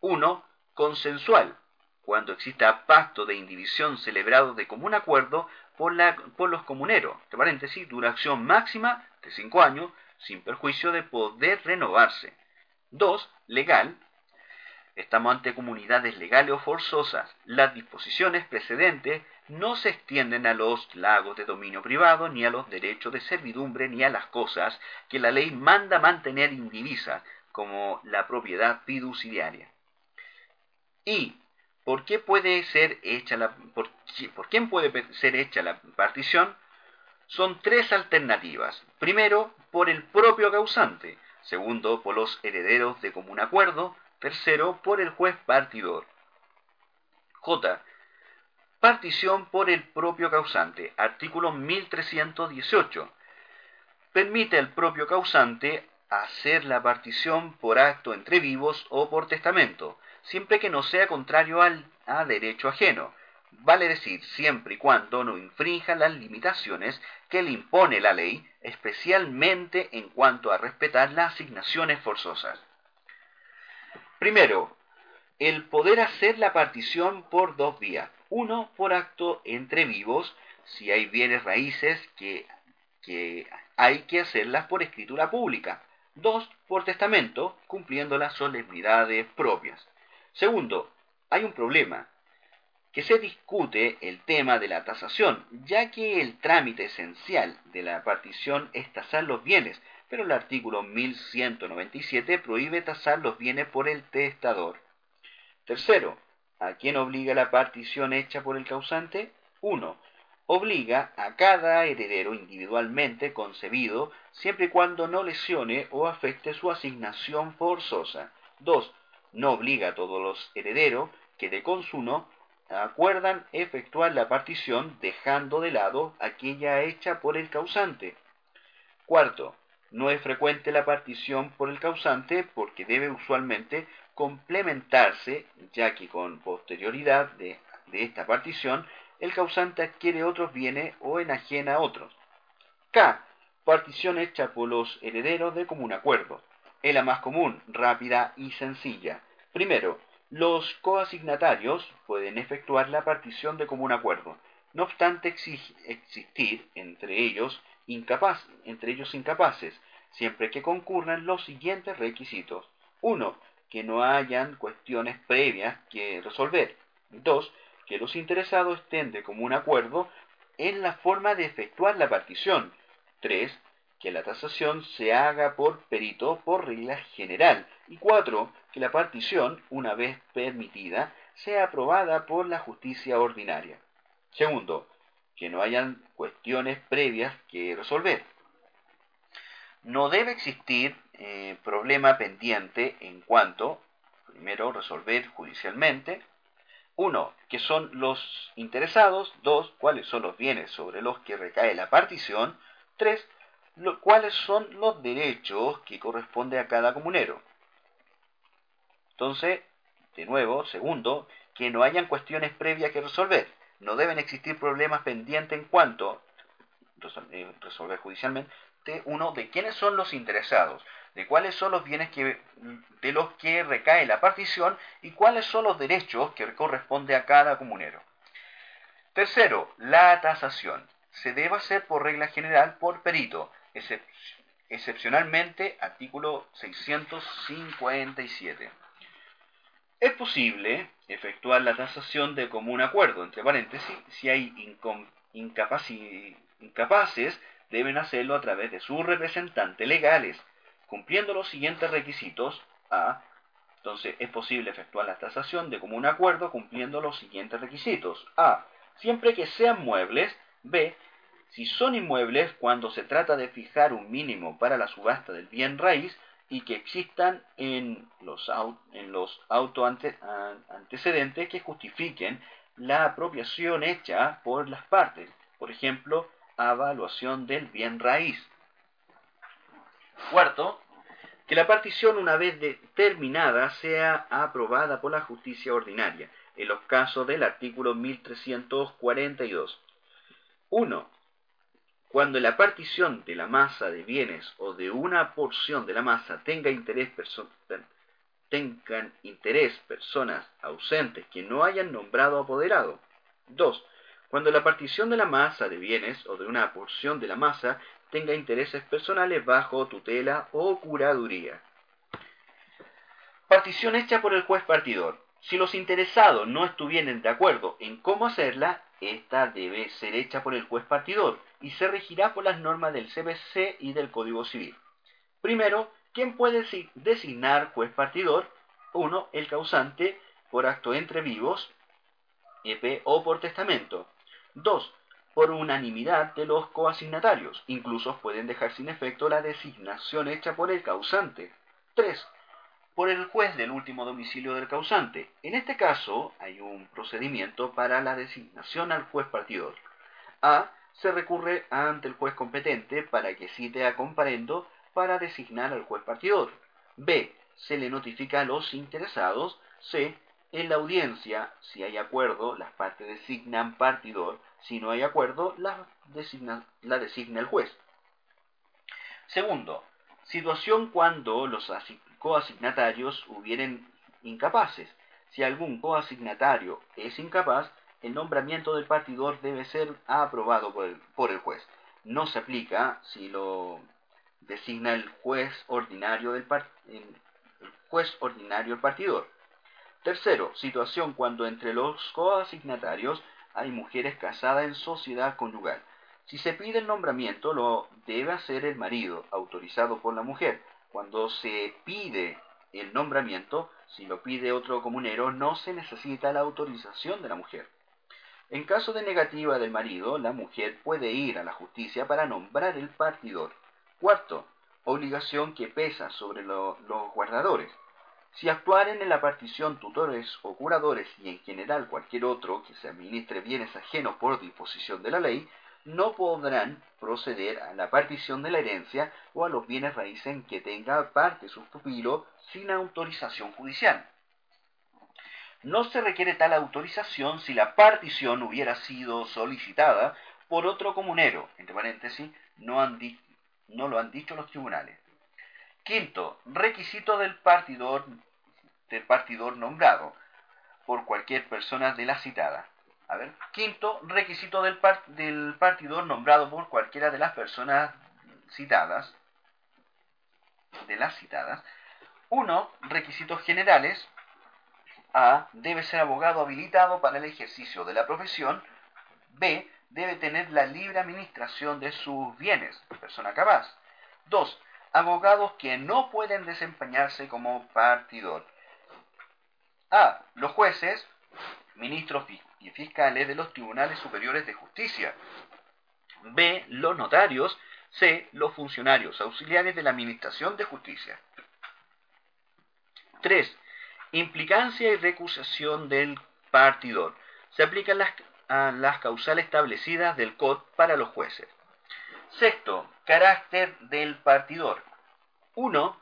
uno, consensual, cuando exista pacto de indivisión celebrado de común acuerdo por, la, por los comuneros, entre paréntesis, duración máxima de cinco años, sin perjuicio de poder renovarse. Dos, legal, Estamos ante comunidades legales o forzosas. Las disposiciones precedentes no se extienden a los lagos de dominio privado, ni a los derechos de servidumbre, ni a las cosas que la ley manda mantener indivisas, como la propiedad fiduciaria. ¿Y por qué puede ser hecha la, por, por quién puede ser hecha la partición? Son tres alternativas. Primero, por el propio causante. Segundo, por los herederos de común acuerdo. Tercero, por el juez partidor. J. Partición por el propio causante. Artículo 1318. Permite al propio causante hacer la partición por acto entre vivos o por testamento, siempre que no sea contrario al a derecho ajeno. Vale decir, siempre y cuando no infrinja las limitaciones que le impone la ley, especialmente en cuanto a respetar las asignaciones forzosas. Primero, el poder hacer la partición por dos vías. Uno, por acto entre vivos, si hay bienes raíces que, que hay que hacerlas por escritura pública. Dos, por testamento, cumpliendo las solemnidades propias. Segundo, hay un problema, que se discute el tema de la tasación, ya que el trámite esencial de la partición es tasar los bienes, pero el artículo 1197 prohíbe tasar los bienes por el testador. Tercero, ¿a quién obliga la partición hecha por el causante? 1. Obliga a cada heredero individualmente concebido siempre y cuando no lesione o afecte su asignación forzosa. 2. No obliga a todos los herederos que de consumo acuerdan efectuar la partición dejando de lado aquella hecha por el causante. Cuarto, no es frecuente la partición por el causante porque debe usualmente complementarse, ya que con posterioridad de, esta partición, el causante adquiere otros bienes o enajena otros. K. Partición hecha por los herederos de común acuerdo. Es la más común, rápida y sencilla. Primero, los coasignatarios pueden efectuar la partición de común acuerdo, no obstante existir entre ellos, entre ellos incapaces, siempre que concurran los siguientes requisitos. 1. Que no hayan cuestiones previas que resolver. 2. Que los interesados estén de común acuerdo en la forma de efectuar la partición. 3. Que la tasación se haga por perito por regla general. Y 4. Que la partición, una vez permitida, sea aprobada por la justicia ordinaria. Segundo, que no hayan cuestiones previas que resolver. No debe existir eh, problema pendiente en cuanto, primero, resolver judicialmente, uno, que son los interesados, dos, cuáles son los bienes sobre los que recae la partición, tres, cuáles son los derechos que corresponde a cada comunero. Entonces, de nuevo, segundo, que no hayan cuestiones previas que resolver. No deben existir problemas pendientes en cuanto eh, resolver judicialmente uno de quiénes son los interesados, de cuáles son los bienes que, de los que recae la partición y cuáles son los derechos que corresponde a cada comunero. Tercero, la tasación. Se debe hacer por regla general por perito, excepcionalmente artículo 657. Es posible efectuar la tasación de común acuerdo, entre paréntesis, si hay incapaces deben hacerlo a través de sus representantes legales, cumpliendo los siguientes requisitos. A. Entonces, es posible efectuar la tasación de común acuerdo cumpliendo los siguientes requisitos. A. Siempre que sean muebles. B. Si son inmuebles, cuando se trata de fijar un mínimo para la subasta del bien raíz y que existan en los, en los antecedentes que justifiquen la apropiación hecha por las partes. Por ejemplo, evaluación del bien raíz. Cuarto, que la partición una vez determinada sea aprobada por la justicia ordinaria, en los casos del artículo 1342. 1. Cuando la partición de la masa de bienes o de una porción de la masa tenga interés tengan interés personas ausentes que no hayan nombrado apoderado. 2 cuando la partición de la masa de bienes o de una porción de la masa tenga intereses personales bajo tutela o curaduría. Partición hecha por el juez partidor. Si los interesados no estuvieren de acuerdo en cómo hacerla, esta debe ser hecha por el juez partidor y se regirá por las normas del CBC y del Código Civil. Primero, ¿quién puede designar juez partidor? Uno, El causante por acto entre vivos, EP o por testamento. 2. Por unanimidad de los coasignatarios. Incluso pueden dejar sin efecto la designación hecha por el causante. 3. Por el juez del último domicilio del causante. En este caso, hay un procedimiento para la designación al juez partidor. A. Se recurre ante el juez competente para que cite a comparendo para designar al juez partidor. B. Se le notifica a los interesados. C. En la audiencia, si hay acuerdo, las partes designan partidor. Si no hay acuerdo, la designa, el juez. Segundo, situación cuando los coasignatarios hubieren incapaces. Si algún coasignatario es incapaz, el nombramiento del partidor debe ser aprobado por el, juez. No se aplica si lo designa el juez ordinario del el juez ordinario el partidor. Tercero, situación cuando entre los coasignatarios hay mujeres casadas en sociedad conyugal. Si se pide el nombramiento, lo debe hacer el marido, autorizado por la mujer. Cuando se pide el nombramiento, si lo pide otro comunero, no se necesita la autorización de la mujer. En caso de negativa del marido, la mujer puede ir a la justicia para nombrar el partidor. Cuarto, obligación que pesa sobre los guardadores. Si actuaren en la partición tutores o curadores y en general cualquier otro que se administre bienes ajenos por disposición de la ley, no podrán proceder a la partición de la herencia o a los bienes raíces en que tenga parte su pupilo sin autorización judicial. No se requiere tal autorización si la partición hubiera sido solicitada por otro comunero, entre paréntesis, no, no lo han dicho los tribunales. Quinto, requisito del partidor, del partidor nombrado por cualquier persona de la citada. A ver, quinto, requisito del, del partidor nombrado por cualquiera de las personas citadas, de las citadas. Uno, requisitos generales. A. Debe ser abogado habilitado para el ejercicio de la profesión. B. Debe tener la libre administración de sus bienes, persona capaz. 2. Abogados que no pueden desempeñarse como partidor. A. Los jueces, ministros y fiscales de los tribunales superiores de justicia. B. Los notarios. C. Los funcionarios auxiliares de la Administración de Justicia. 3. Implicancia y recusación del partidor. Se aplican las, a las causales establecidas del COD para los jueces. Sexto, carácter del partidor. 1.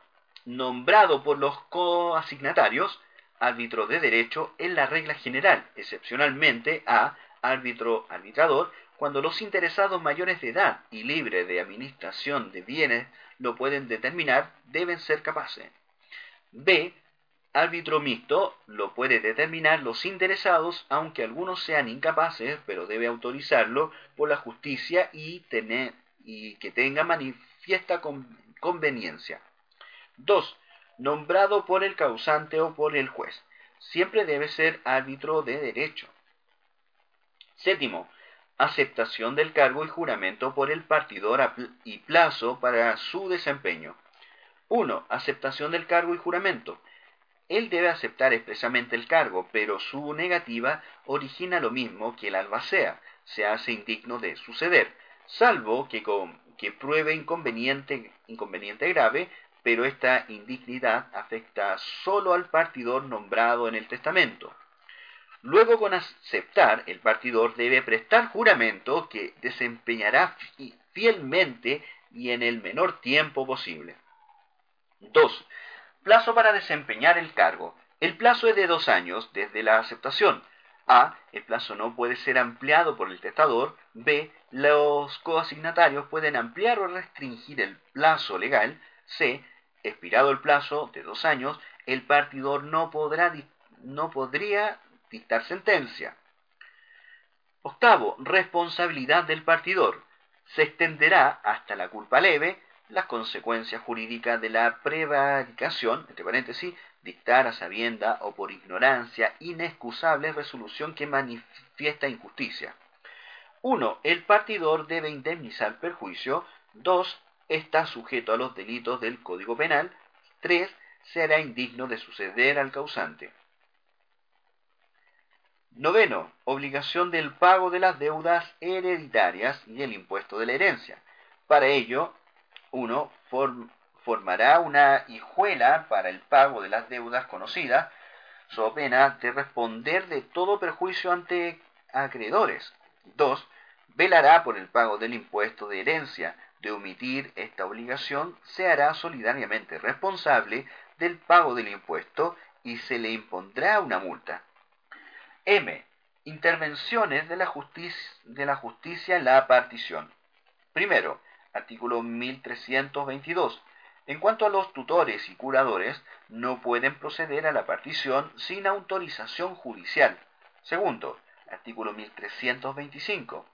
Nombrado por los coasignatarios, árbitro de derecho en la regla general, excepcionalmente a árbitro arbitrador, cuando los interesados mayores de edad y libres de administración de bienes lo pueden determinar, deben ser capaces. B. Árbitro mixto lo puede determinar los interesados, aunque algunos sean incapaces, pero debe autorizarlo por la justicia y, tener, y que tenga manifiesta conveniencia. 2. Nombrado por el causante o por el juez. Siempre debe ser árbitro de derecho. Séptimo, aceptación del cargo y juramento por el partidor y plazo para su desempeño. 1. Aceptación del cargo y juramento. Él debe aceptar expresamente el cargo, pero su negativa origina lo mismo que el albacea, se hace indigno de suceder, salvo que, que pruebe inconveniente, inconveniente grave, pero esta indignidad afecta solo al partidor nombrado en el testamento. Luego, con aceptar, el partidor debe prestar juramento que desempeñará fielmente y en el menor tiempo posible. 2. Plazo para desempeñar el cargo. El plazo es de dos años desde la aceptación. A. El plazo no puede ser ampliado por el testador. B. Los coasignatarios pueden ampliar o restringir el plazo legal. C. Expirado el plazo de dos años, el partidor no, podrá, no podría dictar sentencia. Octavo, responsabilidad del partidor. Se extenderá hasta la culpa leve las consecuencias jurídicas de la prevaricación, entre paréntesis, dictar a sabienda o por ignorancia inexcusable resolución que manifiesta injusticia. 1. El partidor debe indemnizar perjuicio. 2. Está sujeto a los delitos del Código Penal. 3. Será indigno de suceder al causante. Noveno, obligación del pago de las deudas hereditarias y el impuesto de la herencia. Para ello, uno formará una hijuela para el pago de las deudas conocidas, so pena de responder de todo perjuicio ante acreedores. 2. Velará por el pago del impuesto de herencia. De omitir esta obligación, se hará solidariamente responsable del pago del impuesto y se le impondrá una multa. M. Intervenciones de la, justicia, la en la partición. Primero, artículo 1322. En cuanto a los tutores y curadores, no pueden proceder a la partición sin autorización judicial. Segundo, artículo 1325.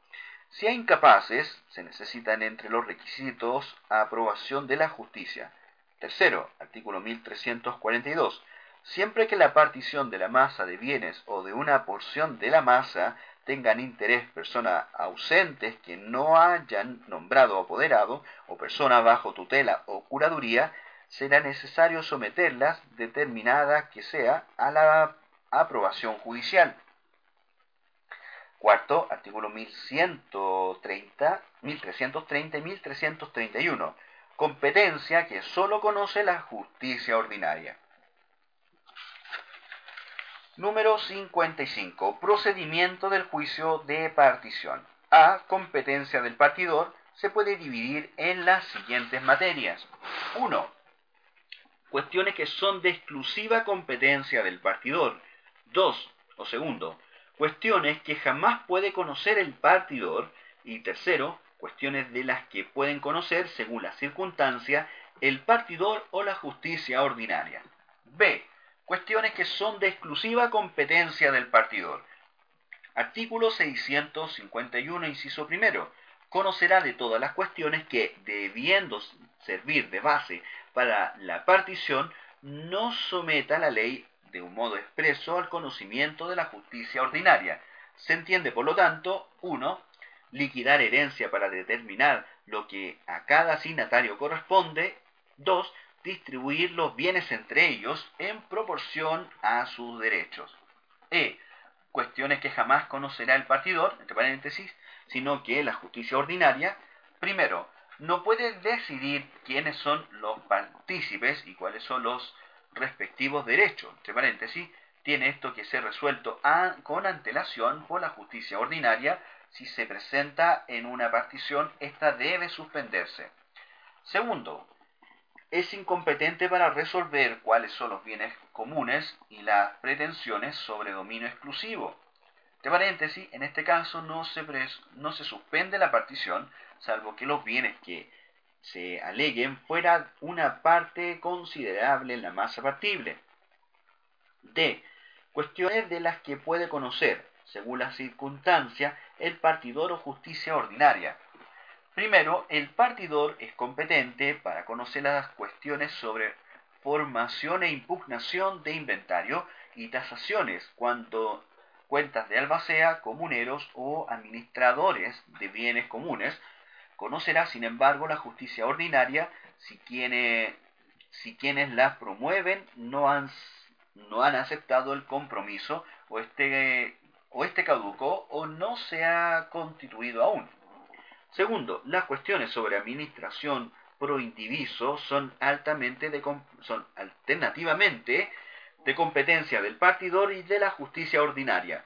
Hay incapaces, se necesitan entre los requisitos aprobación de la justicia. Tercero, artículo 1342 siempre que la partición de la masa de bienes o de una porción de la masa tengan interés personas ausentes que no hayan nombrado apoderado o persona bajo tutela o curaduría, será necesario someterlas, determinada que sea, a la aprobación judicial. Cuarto, artículo 1130, 1330 y 1331. Competencia que sólo conoce la justicia ordinaria. Número 55. Procedimiento del juicio de partición. A. Competencia del partidor se puede dividir en las siguientes materias. 1. Cuestiones que son de exclusiva competencia del partidor. 2. O segundo, cuestiones que jamás puede conocer el partidor. Y tercero, cuestiones de las que pueden conocer, según la circunstancia, el partidor o la justicia ordinaria. B. Cuestiones que son de exclusiva competencia del partidor. Artículo 651, inciso primero. Conocerá de todas las cuestiones que, debiendo servir de base para la partición, no someta la ley de un modo expreso al conocimiento de la justicia ordinaria. Se entiende, por lo tanto, 1. Liquidar herencia para determinar lo que a cada asignatario corresponde. 2. Distribuir los bienes entre ellos en proporción a sus derechos. E. Cuestiones que jamás conocerá el partidor, entre paréntesis, sino que la justicia ordinaria. Primero, no puede decidir quiénes son los partícipes y cuáles son los respectivos derechos. Entre paréntesis, tiene esto que ser resuelto con antelación por la justicia ordinaria. Si se presenta en una partición, esta debe suspenderse. Segundo, es incompetente para resolver cuáles son los bienes comunes y las pretensiones sobre dominio exclusivo. Entre paréntesis, en este caso no se suspende la partición, salvo que los bienes que se aleguen fuera una parte considerable en la masa partible. D. Cuestiones de las que puede conocer, según la circunstancia, el partidor o justicia ordinaria. Primero, el partidor es competente para conocer las cuestiones sobre formación e impugnación de inventario y tasaciones cuando cuentas de albacea, comuneros o administradores de bienes comunes Conocerá, sin embargo, la justicia ordinaria si quienes, si quienes las promueven no han, aceptado el compromiso o este, o este caducó o no se ha constituido aún. Segundo, las cuestiones sobre administración pro indiviso son altamente de, alternativamente de competencia del partidor y de la justicia ordinaria.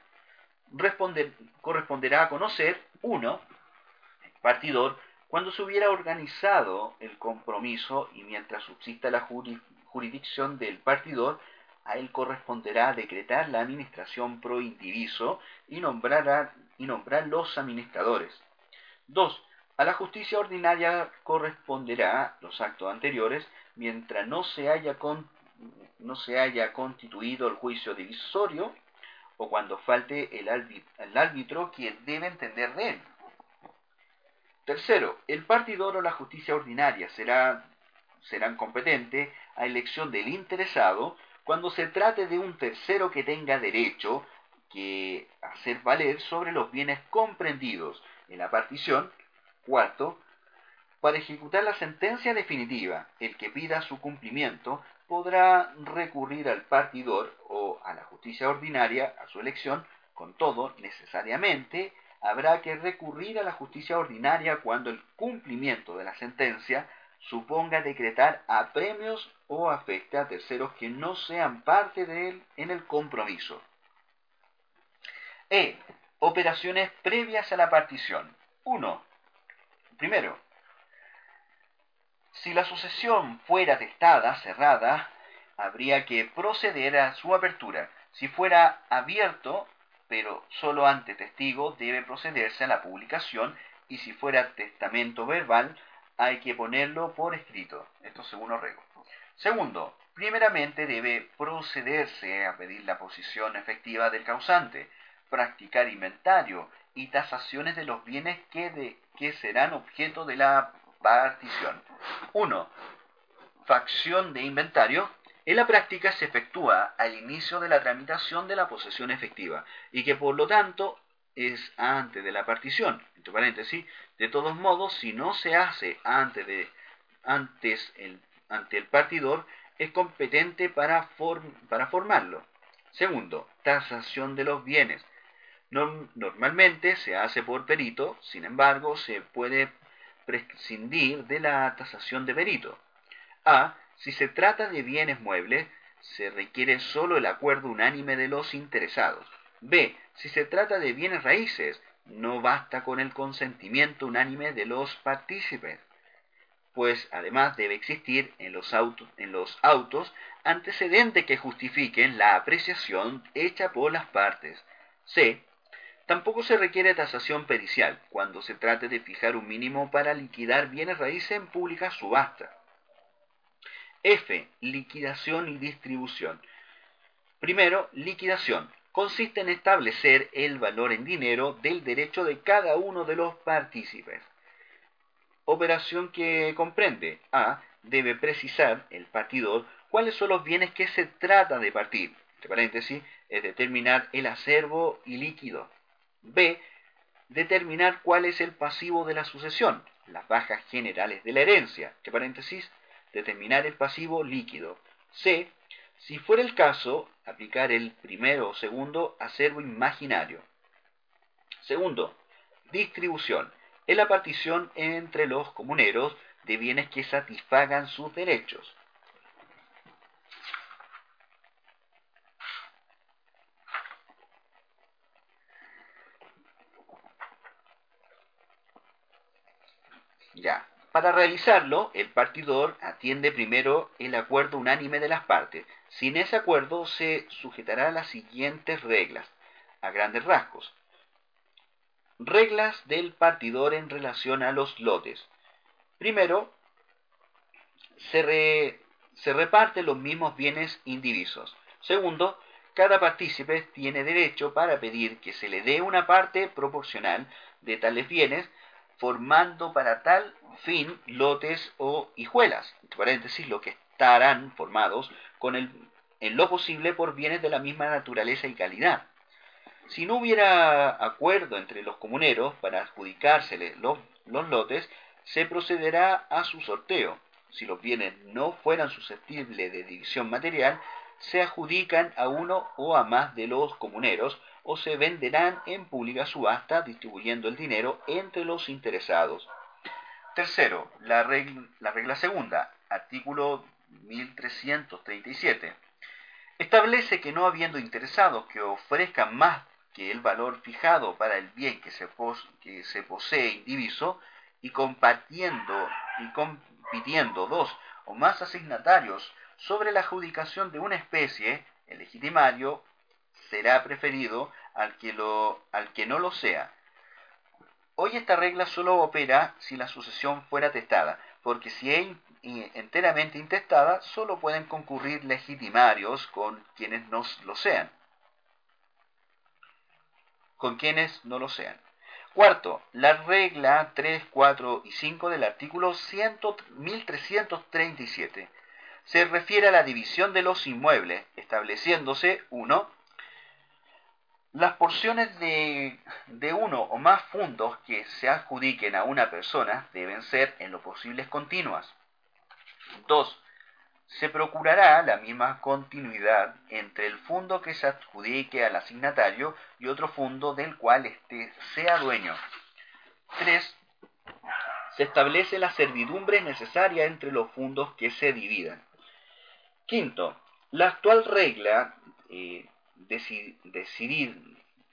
corresponderá a conocer, uno, partidor cuando se hubiera organizado el compromiso y mientras subsista la jurisdicción del partidor, a él corresponderá decretar la administración pro indiviso y nombrar, y nombrar los administradores. 2. A la justicia ordinaria corresponderá los actos anteriores mientras no se haya, constituido el juicio divisorio o cuando falte el, el árbitro quien debe entender de él. Tercero, el partidor o la justicia ordinaria será, serán competentes a elección del interesado cuando se trate de un tercero que tenga derecho que hacer valer sobre los bienes comprendidos en la partición. Cuarto, para ejecutar la sentencia definitiva, el que pida su cumplimiento podrá recurrir al partidor o a la justicia ordinaria a su elección, con todo, necesariamente, habrá que recurrir a la justicia ordinaria cuando el cumplimiento de la sentencia suponga decretar a premios o afecte a terceros que no sean parte de él en el compromiso. E. Operaciones previas a la partición. 1. Primero, si la sucesión fuera testada, cerrada, habría que proceder a su apertura. Si fuera abierto, pero solo ante testigo debe procederse a la publicación y si fuera testamento verbal hay que ponerlo por escrito. Esto según Orrego. Segundo, primeramente debe procederse a pedir la posición efectiva del causante, practicar inventario y tasaciones de los bienes que, que serán objeto de la partición. 1. Facción de inventario en la práctica se efectúa al inicio de la tramitación de la posesión efectiva y que por lo tanto es antes de la partición. Entre paréntesis, de todos modos, si no se hace antes, de, antes el, ante el partidor, es competente para, para formarlo. Segundo, tasación de los bienes. normalmente se hace por perito, sin embargo, se puede prescindir de la tasación de perito. A. Si se trata de bienes muebles, se requiere solo el acuerdo unánime de los interesados. B. Si se trata de bienes raíces, no basta con el consentimiento unánime de los partícipes, pues además debe existir en los, autos, en los autos antecedentes que justifiquen la apreciación hecha por las partes. C. Tampoco se requiere tasación pericial cuando se trate de fijar un mínimo para liquidar bienes raíces en pública subasta. F. Liquidación y distribución. Primero, liquidación. Consiste en establecer el valor en dinero del derecho de cada uno de los partícipes. Operación que comprende A. Debe precisar el partidor cuáles son los bienes que se trata de partir. Entre paréntesis, es determinar el acervo y líquido. B. Determinar cuál es el pasivo de la sucesión, las bajas generales de la herencia. Entre paréntesis, determinar el pasivo líquido. C. Si fuera el caso, aplicar el primero o segundo acervo imaginario. Segundo, distribución. Es la partición entre los comuneros de bienes que satisfagan sus derechos. Ya. Para realizarlo, el partidor atiende primero el acuerdo unánime de las partes. Sin ese acuerdo se sujetará a las siguientes reglas, a grandes rasgos. Reglas del partidor en relación a los lotes. Primero, se, se reparten los mismos bienes indivisos. Segundo, cada partícipe tiene derecho para pedir que se le dé una parte proporcional de tales bienes formando para tal fin lotes o hijuelas, entre paréntesis, lo que estarán formados con el, en lo posible por bienes de la misma naturaleza y calidad. Si no hubiera acuerdo entre los comuneros para adjudicársele los, los lotes, se procederá a su sorteo. Si los bienes no fueran susceptibles de división material, se adjudican a uno o a más de los comuneros o se venderán en pública subasta distribuyendo el dinero entre los interesados. Tercero, la regla, la regla segunda, artículo 1337. Establece que no habiendo interesados que ofrezcan más que el valor fijado para el bien que se, que se posee indiviso y compartiendo y compitiendo dos o más asignatarios sobre la adjudicación de una especie, el legitimario será preferido al que, lo, al que no lo sea. Hoy esta regla solo opera si la sucesión fuera testada, porque si es enteramente intestada, solo pueden concurrir legitimarios con quienes no lo sean. Con quienes no lo sean. Cuarto, la regla 3, 4 y 5 del artículo 1337 se refiere a la división de los inmuebles, estableciéndose, uno, las porciones de, uno o más fondos que se adjudiquen a una persona deben ser en lo posible continuas. 2. Se procurará la misma continuidad entre el fondo que se adjudique al asignatario y otro fondo del cual éste sea dueño. 3. Se establece la servidumbre necesaria entre los fondos que se dividan. Quinto, la actual regla eh, decidir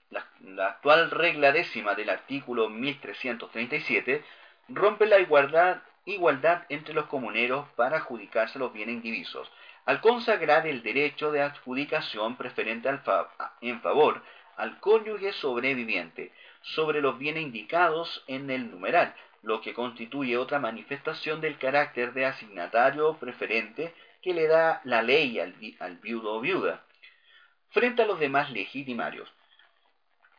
la, actual regla décima del artículo 1337 rompe la igualdad, igualdad entre los comuneros para adjudicarse los bienes indivisos, al consagrar el derecho de adjudicación preferente en favor al cónyuge sobreviviente sobre los bienes indicados en el numeral, lo que constituye otra manifestación del carácter de asignatario preferente que le da la ley al, al viudo o viuda frente a los demás legitimarios.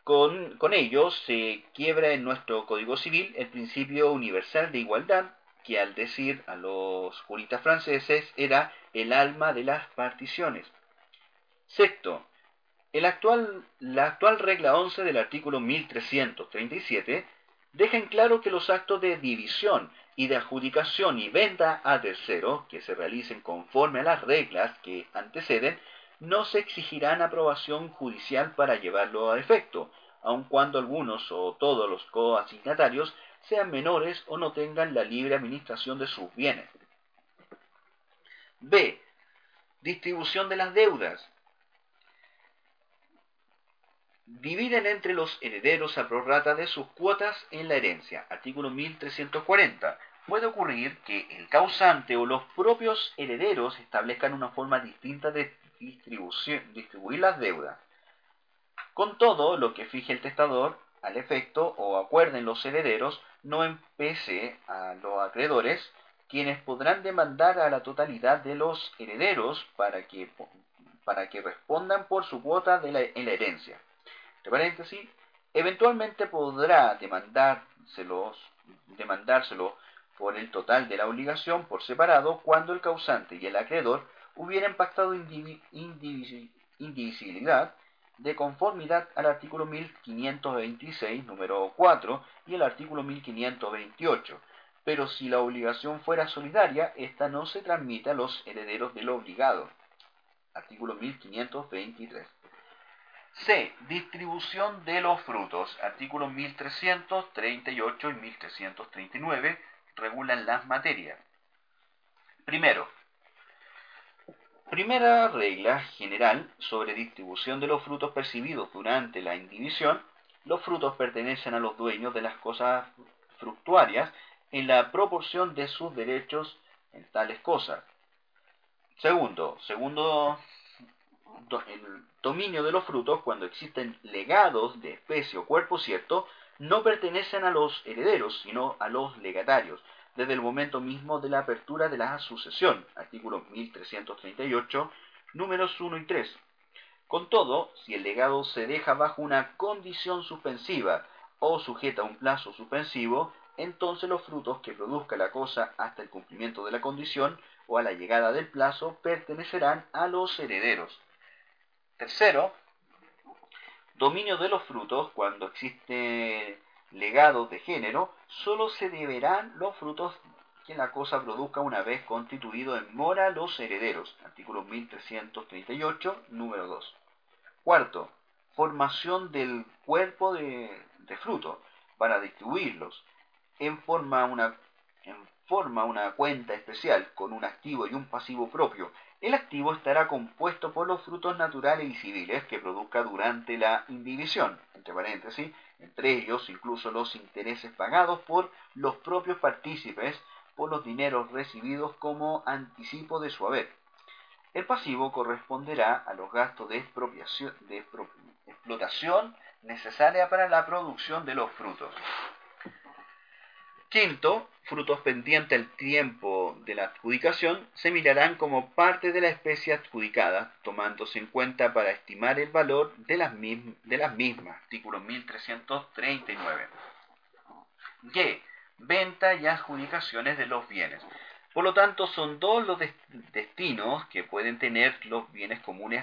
Con, con ello se quiebra en nuestro Código Civil el principio universal de igualdad, que al decir a los juristas franceses era el alma de las particiones. Sexto, la actual regla 11 del artículo 1337 deja en claro que los actos de división y de adjudicación y venta a tercero que se realicen conforme a las reglas que anteceden no se exigirán aprobación judicial para llevarlo a efecto, aun cuando algunos o todos los coasignatarios sean menores o no tengan la libre administración de sus bienes. B. Distribución de las deudas. Dividen entre los herederos a prorrata de sus cuotas en la herencia. Artículo 1340 puede ocurrir que el causante o los propios herederos establezcan una forma distinta de distribuir las deudas. Con todo, lo que fije el testador al efecto o acuerden los herederos no empece a los acreedores, quienes podrán demandar a la totalidad de los herederos para que, para que respondan por su cuota de la, en la herencia. Entre paréntesis, eventualmente podrá demandárselos, demandárselo por el total de la obligación por separado cuando el causante y el acreedor hubieran pactado indivisibilidad de conformidad al artículo 1526, número 4, y el artículo 1528. Pero si la obligación fuera solidaria, ésta no se transmite a los herederos del obligado. Artículo 1523. C. Distribución de los frutos. Artículos 1338 y 1339 regulan las materias. Primero, Primera regla general sobre distribución de los frutos percibidos durante la indivisión. Los frutos pertenecen a los dueños de las cosas fructuarias en la proporción de sus derechos en tales cosas. Segundo, segundo el dominio de los frutos, cuando existen legados de especie o cuerpo cierto, no pertenecen a los herederos, sino a los legatarios desde el momento mismo de la apertura de la sucesión, artículo 1338, números 1 y 3. Con todo, si el legado se deja bajo una condición suspensiva o sujeta a un plazo suspensivo, entonces los frutos que produzca la cosa hasta el cumplimiento de la condición o a la llegada del plazo pertenecerán a los herederos. Tercero, dominio de los frutos cuando existe legados de género, solo se deberán los frutos que la cosa produzca una vez constituido en mora los herederos. Artículo 1338, número 2. Cuarto, formación del cuerpo de, fruto para distribuirlos. En forma, una, en forma una cuenta especial con un activo y un pasivo propio. El activo estará compuesto por los frutos naturales y civiles que produzca durante la indivisión, entre paréntesis, entre ellos incluso los intereses pagados por los propios partícipes por los dineros recibidos como anticipo de su haber. El pasivo corresponderá a los gastos de, explotación necesaria para la producción de los frutos. Quinto, frutos pendientes al tiempo de la adjudicación se mirarán como parte de la especie adjudicada, tomándose en cuenta para estimar el valor de las, las mismas. Artículo 1339. G. Venta y adjudicaciones de los bienes. Por lo tanto, son dos los destinos que pueden tener los bienes comunes,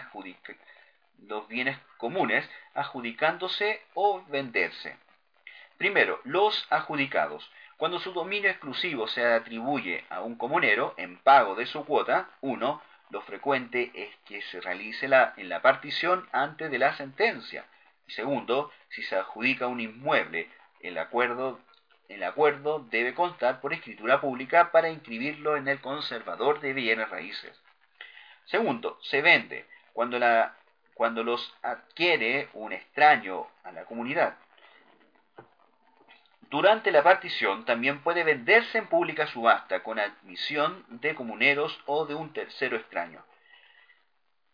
los bienes comunes adjudicándose o venderse. Primero, los adjudicados. Cuando su dominio exclusivo se atribuye a un comunero en pago de su cuota, uno, lo frecuente es que se realice la, en la partición antes de la sentencia. Y segundo, si se adjudica un inmueble, el acuerdo, el acuerdo debe constar por escritura pública para inscribirlo en el conservador de bienes raíces. Segundo, se vende cuando, la, cuando los adquiere un extraño a la comunidad. Durante la partición también puede venderse en pública subasta con admisión de comuneros o de un tercero extraño.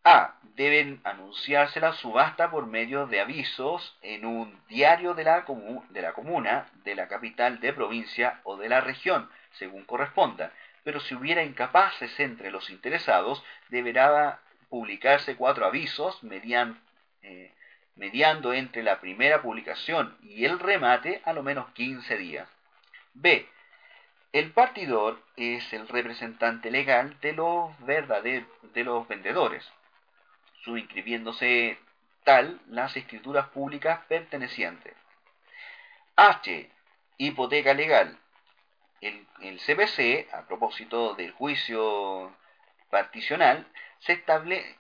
A. Deben anunciarse la subasta por medio de avisos en un diario de la, comuna, de la capital de provincia o de la región, según corresponda. Pero si hubiera incapaces entre los interesados, deberá publicarse cuatro avisos mediante, eh, mediando entre la primera publicación y el remate a lo menos 15 días. B. El partidor es el representante legal de los, de los vendedores, subinscribiéndose tal las escrituras públicas pertenecientes. H. Hipoteca legal. El, el CPC, a propósito del juicio particional, se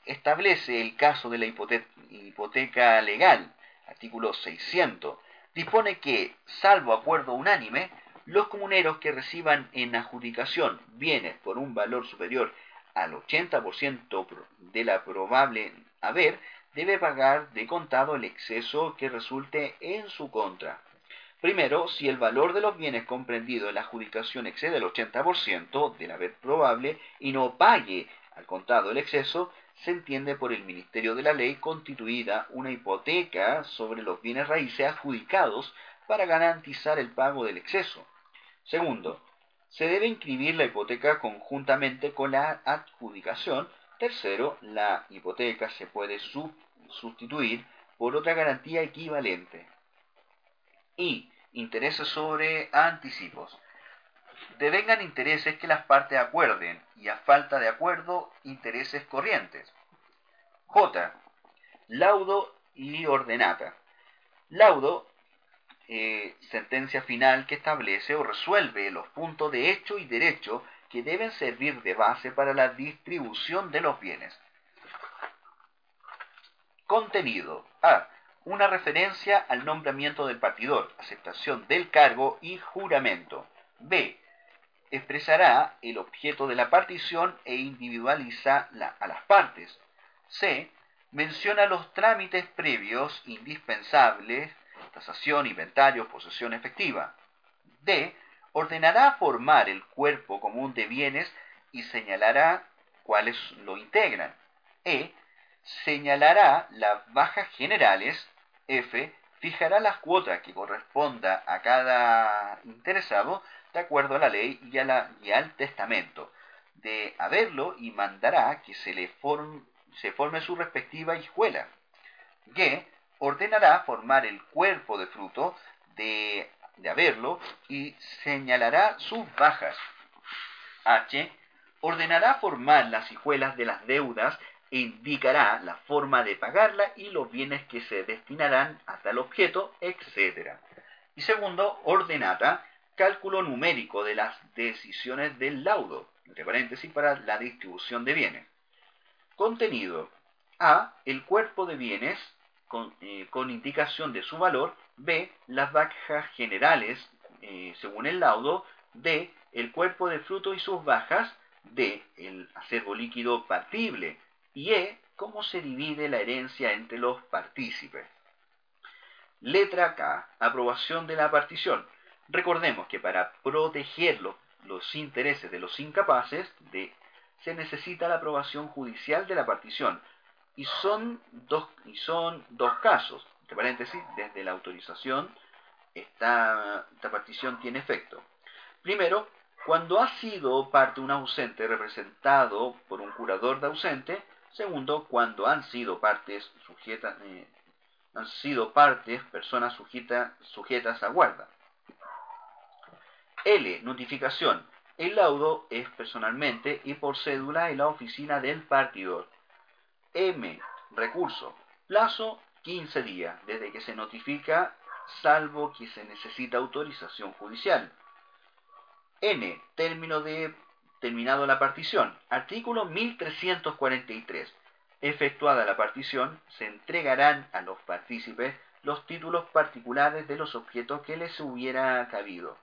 establece el caso de la hipoteca legal, artículo 600, dispone que, salvo acuerdo unánime, los comuneros que reciban en adjudicación bienes por un valor superior al 80% de la probable haber, debe pagar de contado el exceso que resulte en su contra. Primero, si el valor de los bienes comprendidos en la adjudicación excede el 80% del haber probable y no pague al contado el exceso, se entiende por el Ministerio de la Ley constituida una hipoteca sobre los bienes raíces adjudicados para garantizar el pago del exceso. Segundo, se debe inscribir la hipoteca conjuntamente con la adjudicación. Tercero, la hipoteca se puede sustituir por otra garantía equivalente. Y intereses sobre anticipos. Devengan intereses que las partes acuerden y a falta de acuerdo, intereses corrientes. J. Laudo y ordenata. Laudo, eh, sentencia final que establece o resuelve los puntos de hecho y derecho que deben servir de base para la distribución de los bienes. Contenido. A. Una referencia al nombramiento del partidor, aceptación del cargo y juramento. B. Expresará el objeto de la partición e individualiza a las partes. C. Menciona los trámites previos indispensables, tasación, inventario, posesión efectiva. D. Ordenará formar el cuerpo común de bienes y señalará cuáles lo integran. E señalará las bajas generales, F, fijará las cuotas que corresponda a cada interesado de acuerdo a la ley y, al testamento de haberlo y mandará que se le se forme su respectiva hijuela. G, ordenará formar el cuerpo de fruto de, de haberlo y señalará sus bajas. H, ordenará formar las hijuelas de las deudas indicará la forma de pagarla y los bienes que se destinarán a tal objeto, etc. Y segundo, ordenata, cálculo numérico de las decisiones del laudo, entre paréntesis, para la distribución de bienes. Contenido. A. El cuerpo de bienes con, eh, indicación de su valor. B. Las bajas generales eh, según el laudo. D. El cuerpo de fruto y sus bajas. D. El acervo líquido partible y E, cómo se divide la herencia entre los partícipes. Letra K, aprobación de la partición. Recordemos que para proteger los, intereses de los incapaces de, se necesita la aprobación judicial de la partición. Y son dos, casos. Entre paréntesis, desde la autorización, esta, partición tiene efecto. Primero, cuando ha sido parte un ausente representado por un curador de ausente, Segundo, cuando han sido partes sujetas, eh, han sido partes personas sujetas a guarda. L. Notificación. El laudo es personalmente y por cédula en la oficina del partidor. M. Recurso. Plazo 15 días desde que se notifica, salvo que se necesita autorización judicial. N. Término de terminado la partición. Artículo 1343. Efectuada la partición, se entregarán a los partícipes los títulos particulares de los objetos que les hubiera cabido.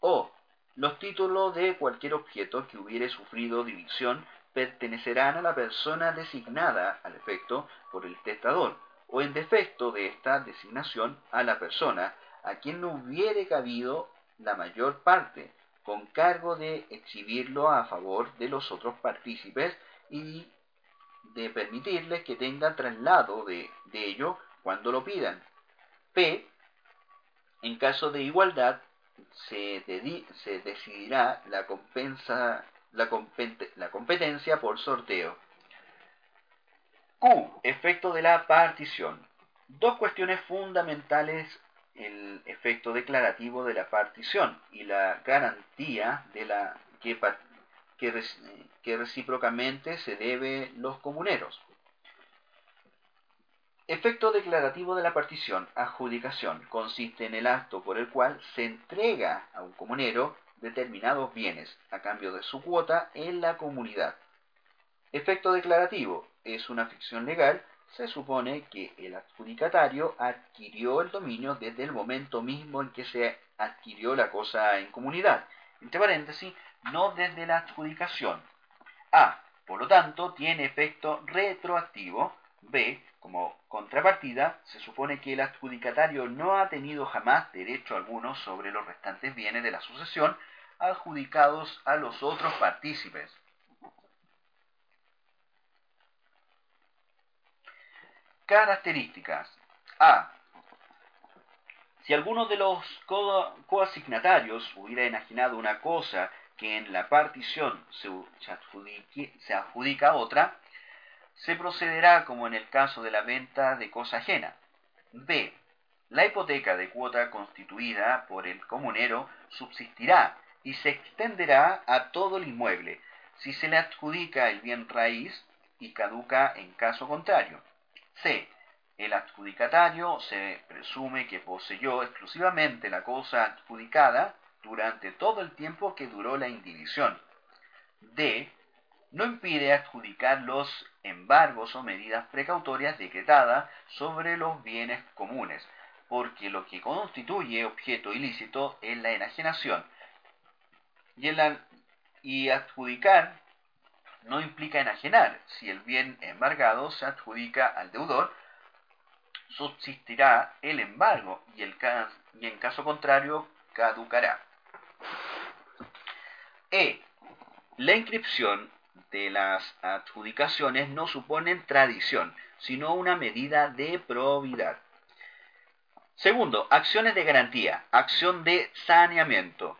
O los títulos de cualquier objeto que hubiere sufrido división pertenecerán a la persona designada al efecto por el testador, o en defecto de esta designación a la persona a quien no hubiere cabido la mayor parte, con cargo de exhibirlo a favor de los otros partícipes y de permitirles que tengan traslado de, ello cuando lo pidan. P. En caso de igualdad, se, decidirá la, compensa, la, la competencia por sorteo. Q. Efecto de la partición. Dos cuestiones fundamentales el efecto declarativo de la partición y la garantía de la que, que, recíprocamente se debe los comuneros. Efecto declarativo de la partición, adjudicación, consiste en el acto por el cual se entrega a un comunero determinados bienes a cambio de su cuota en la comunidad. Efecto declarativo es una ficción legal se supone que el adjudicatario adquirió el dominio desde el momento mismo en que se adquirió la cosa en comunidad. Entre paréntesis, no desde la adjudicación. A. Por lo tanto, tiene efecto retroactivo. B. Como contrapartida, se supone que el adjudicatario no ha tenido jamás derecho alguno sobre los restantes bienes de la sucesión adjudicados a los otros partícipes. Características. A. Si alguno de los coasignatarios hubiera enajenado una cosa que en la partición se, se adjudica a otra, se procederá como en el caso de la venta de cosa ajena. B. La hipoteca de cuota constituida por el comunero subsistirá y se extenderá a todo el inmueble, si se le adjudica el bien raíz y caduca en caso contrario. C. El adjudicatario se presume que poseyó exclusivamente la cosa adjudicada durante todo el tiempo que duró la indivisión. D. No impide adjudicar los embargos o medidas precautorias decretadas sobre los bienes comunes, porque lo que constituye objeto ilícito es la enajenación. Y, y adjudicar no implica enajenar. Si el bien embargado se adjudica al deudor, subsistirá el embargo y, el, y en caso contrario caducará. E. La inscripción de las adjudicaciones no suponen tradición, sino una medida de probidad. Segundo, acciones de garantía, acción de saneamiento.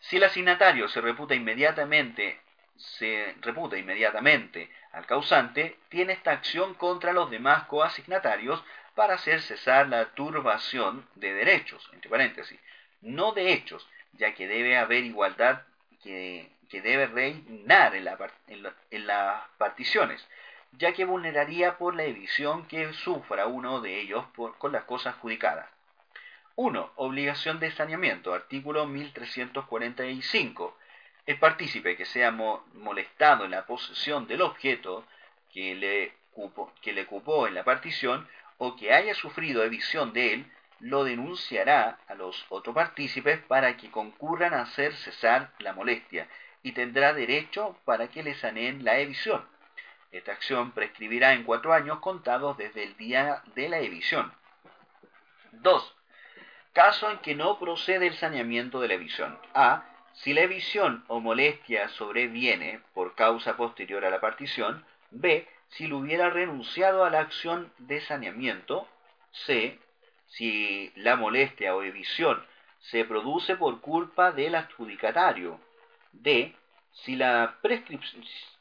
Si el asignatario se reputa inmediatamente, se reputa inmediatamente al causante, tiene esta acción contra los demás coasignatarios para hacer cesar la turbación de derechos, entre paréntesis, no de hechos, ya que debe haber igualdad que, debe reinar en, las particiones, ya que vulneraría por la edición que sufra uno de ellos con las cosas adjudicadas. 1. Obligación de saneamiento. Artículo 1345. El partícipe que sea molestado en la posesión del objeto que le, que le en la partición o que haya sufrido evicción de él, lo denunciará a los otros partícipes para que concurran a hacer cesar la molestia y tendrá derecho para que le saneen la evicción. Esta acción prescribirá en cuatro años contados desde el día de la evicción. 2 caso en que no procede el saneamiento de la visión. A. Si la visión o molestia sobreviene por causa posterior a la partición. B. Si lo hubiera renunciado a la acción de saneamiento. C. Si la molestia o evisión se produce por culpa del adjudicatario. D. Si, la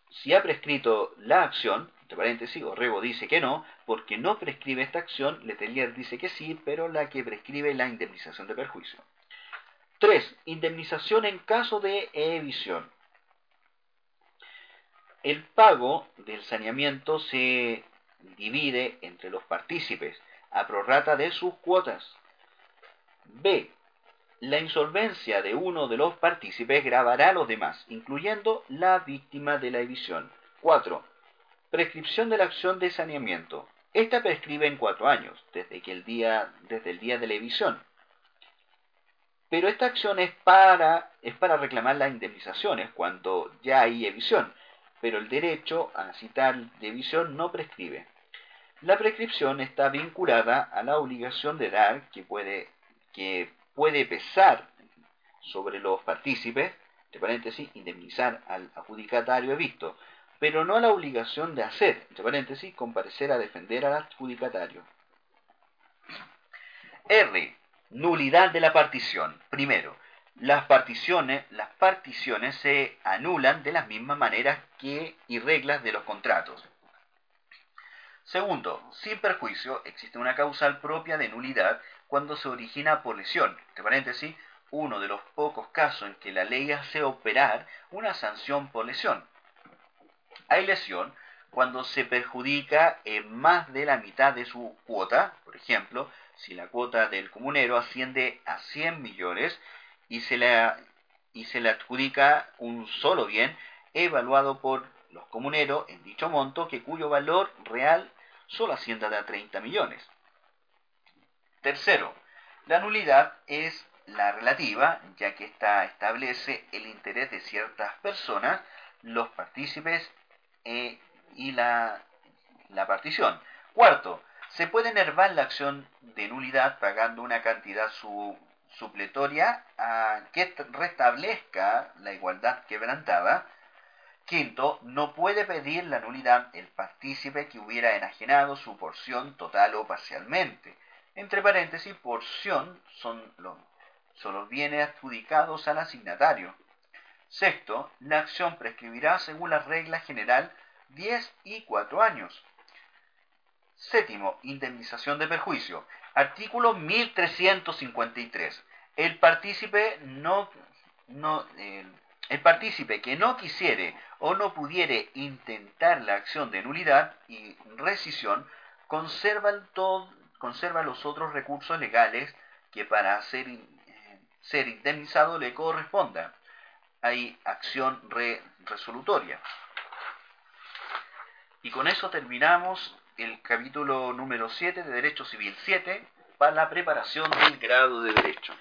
si ha prescrito la acción, entre paréntesis, Orrego dice que no, porque no prescribe esta acción, Letelier dice que sí, pero la que prescribe la indemnización de perjuicio. 3. Indemnización en caso de evisión. El pago del saneamiento se divide entre los partícipes a prorrata de sus cuotas. B. La insolvencia de uno de los partícipes grabará a los demás, incluyendo la víctima de la evisión. 4 Prescripción de la acción de saneamiento. Esta prescribe en cuatro años, desde, que el día, desde el día de la evisión. Pero esta acción es para, es para reclamar las indemnizaciones cuando ya hay evisión, pero el derecho a citar de evisión no prescribe. La prescripción está vinculada a la obligación de dar que puede, que puede pesar sobre los partícipes, de paréntesis, indemnizar al adjudicatario visto pero no la obligación de hacer, entre paréntesis, comparecer a defender al adjudicatario. R. Nulidad de la partición. Primero, las particiones, las particiones se anulan de las mismas maneras que y reglas de los contratos. Segundo, sin perjuicio, existe una causal propia de nulidad cuando se origina por lesión, entre paréntesis, uno de los pocos casos en que la ley hace operar una sanción por lesión. Hay lesión cuando se perjudica en más de la mitad de su cuota, por ejemplo, si la cuota del comunero asciende a 100 millones y se le, y se le adjudica un solo bien evaluado por los comuneros en dicho monto, que cuyo valor real solo asciende a 30 millones. Tercero, la nulidad es la relativa, ya que ésta establece el interés de ciertas personas, los partícipes e, y la, la partición. Cuarto, se puede enervar la acción de nulidad pagando una cantidad supletoria a que restablezca la igualdad quebrantada. Quinto, no puede pedir la nulidad el partícipe que hubiera enajenado su porción total o parcialmente. Entre paréntesis, porción son los, bienes adjudicados al asignatario. Sexto, la acción prescribirá según la regla general 10 y 4 años. Séptimo, indemnización de perjuicio. Artículo 1353. El partícipe no, no el partícipe que no quisiere o no pudiere intentar la acción de nulidad y rescisión conserva, todo, conserva los otros recursos legales que para ser, eh, ser indemnizado le corresponda. Hay acción resolutoria. Y con eso terminamos el capítulo número 7 de Derecho Civil 7 para la preparación del grado de Derecho.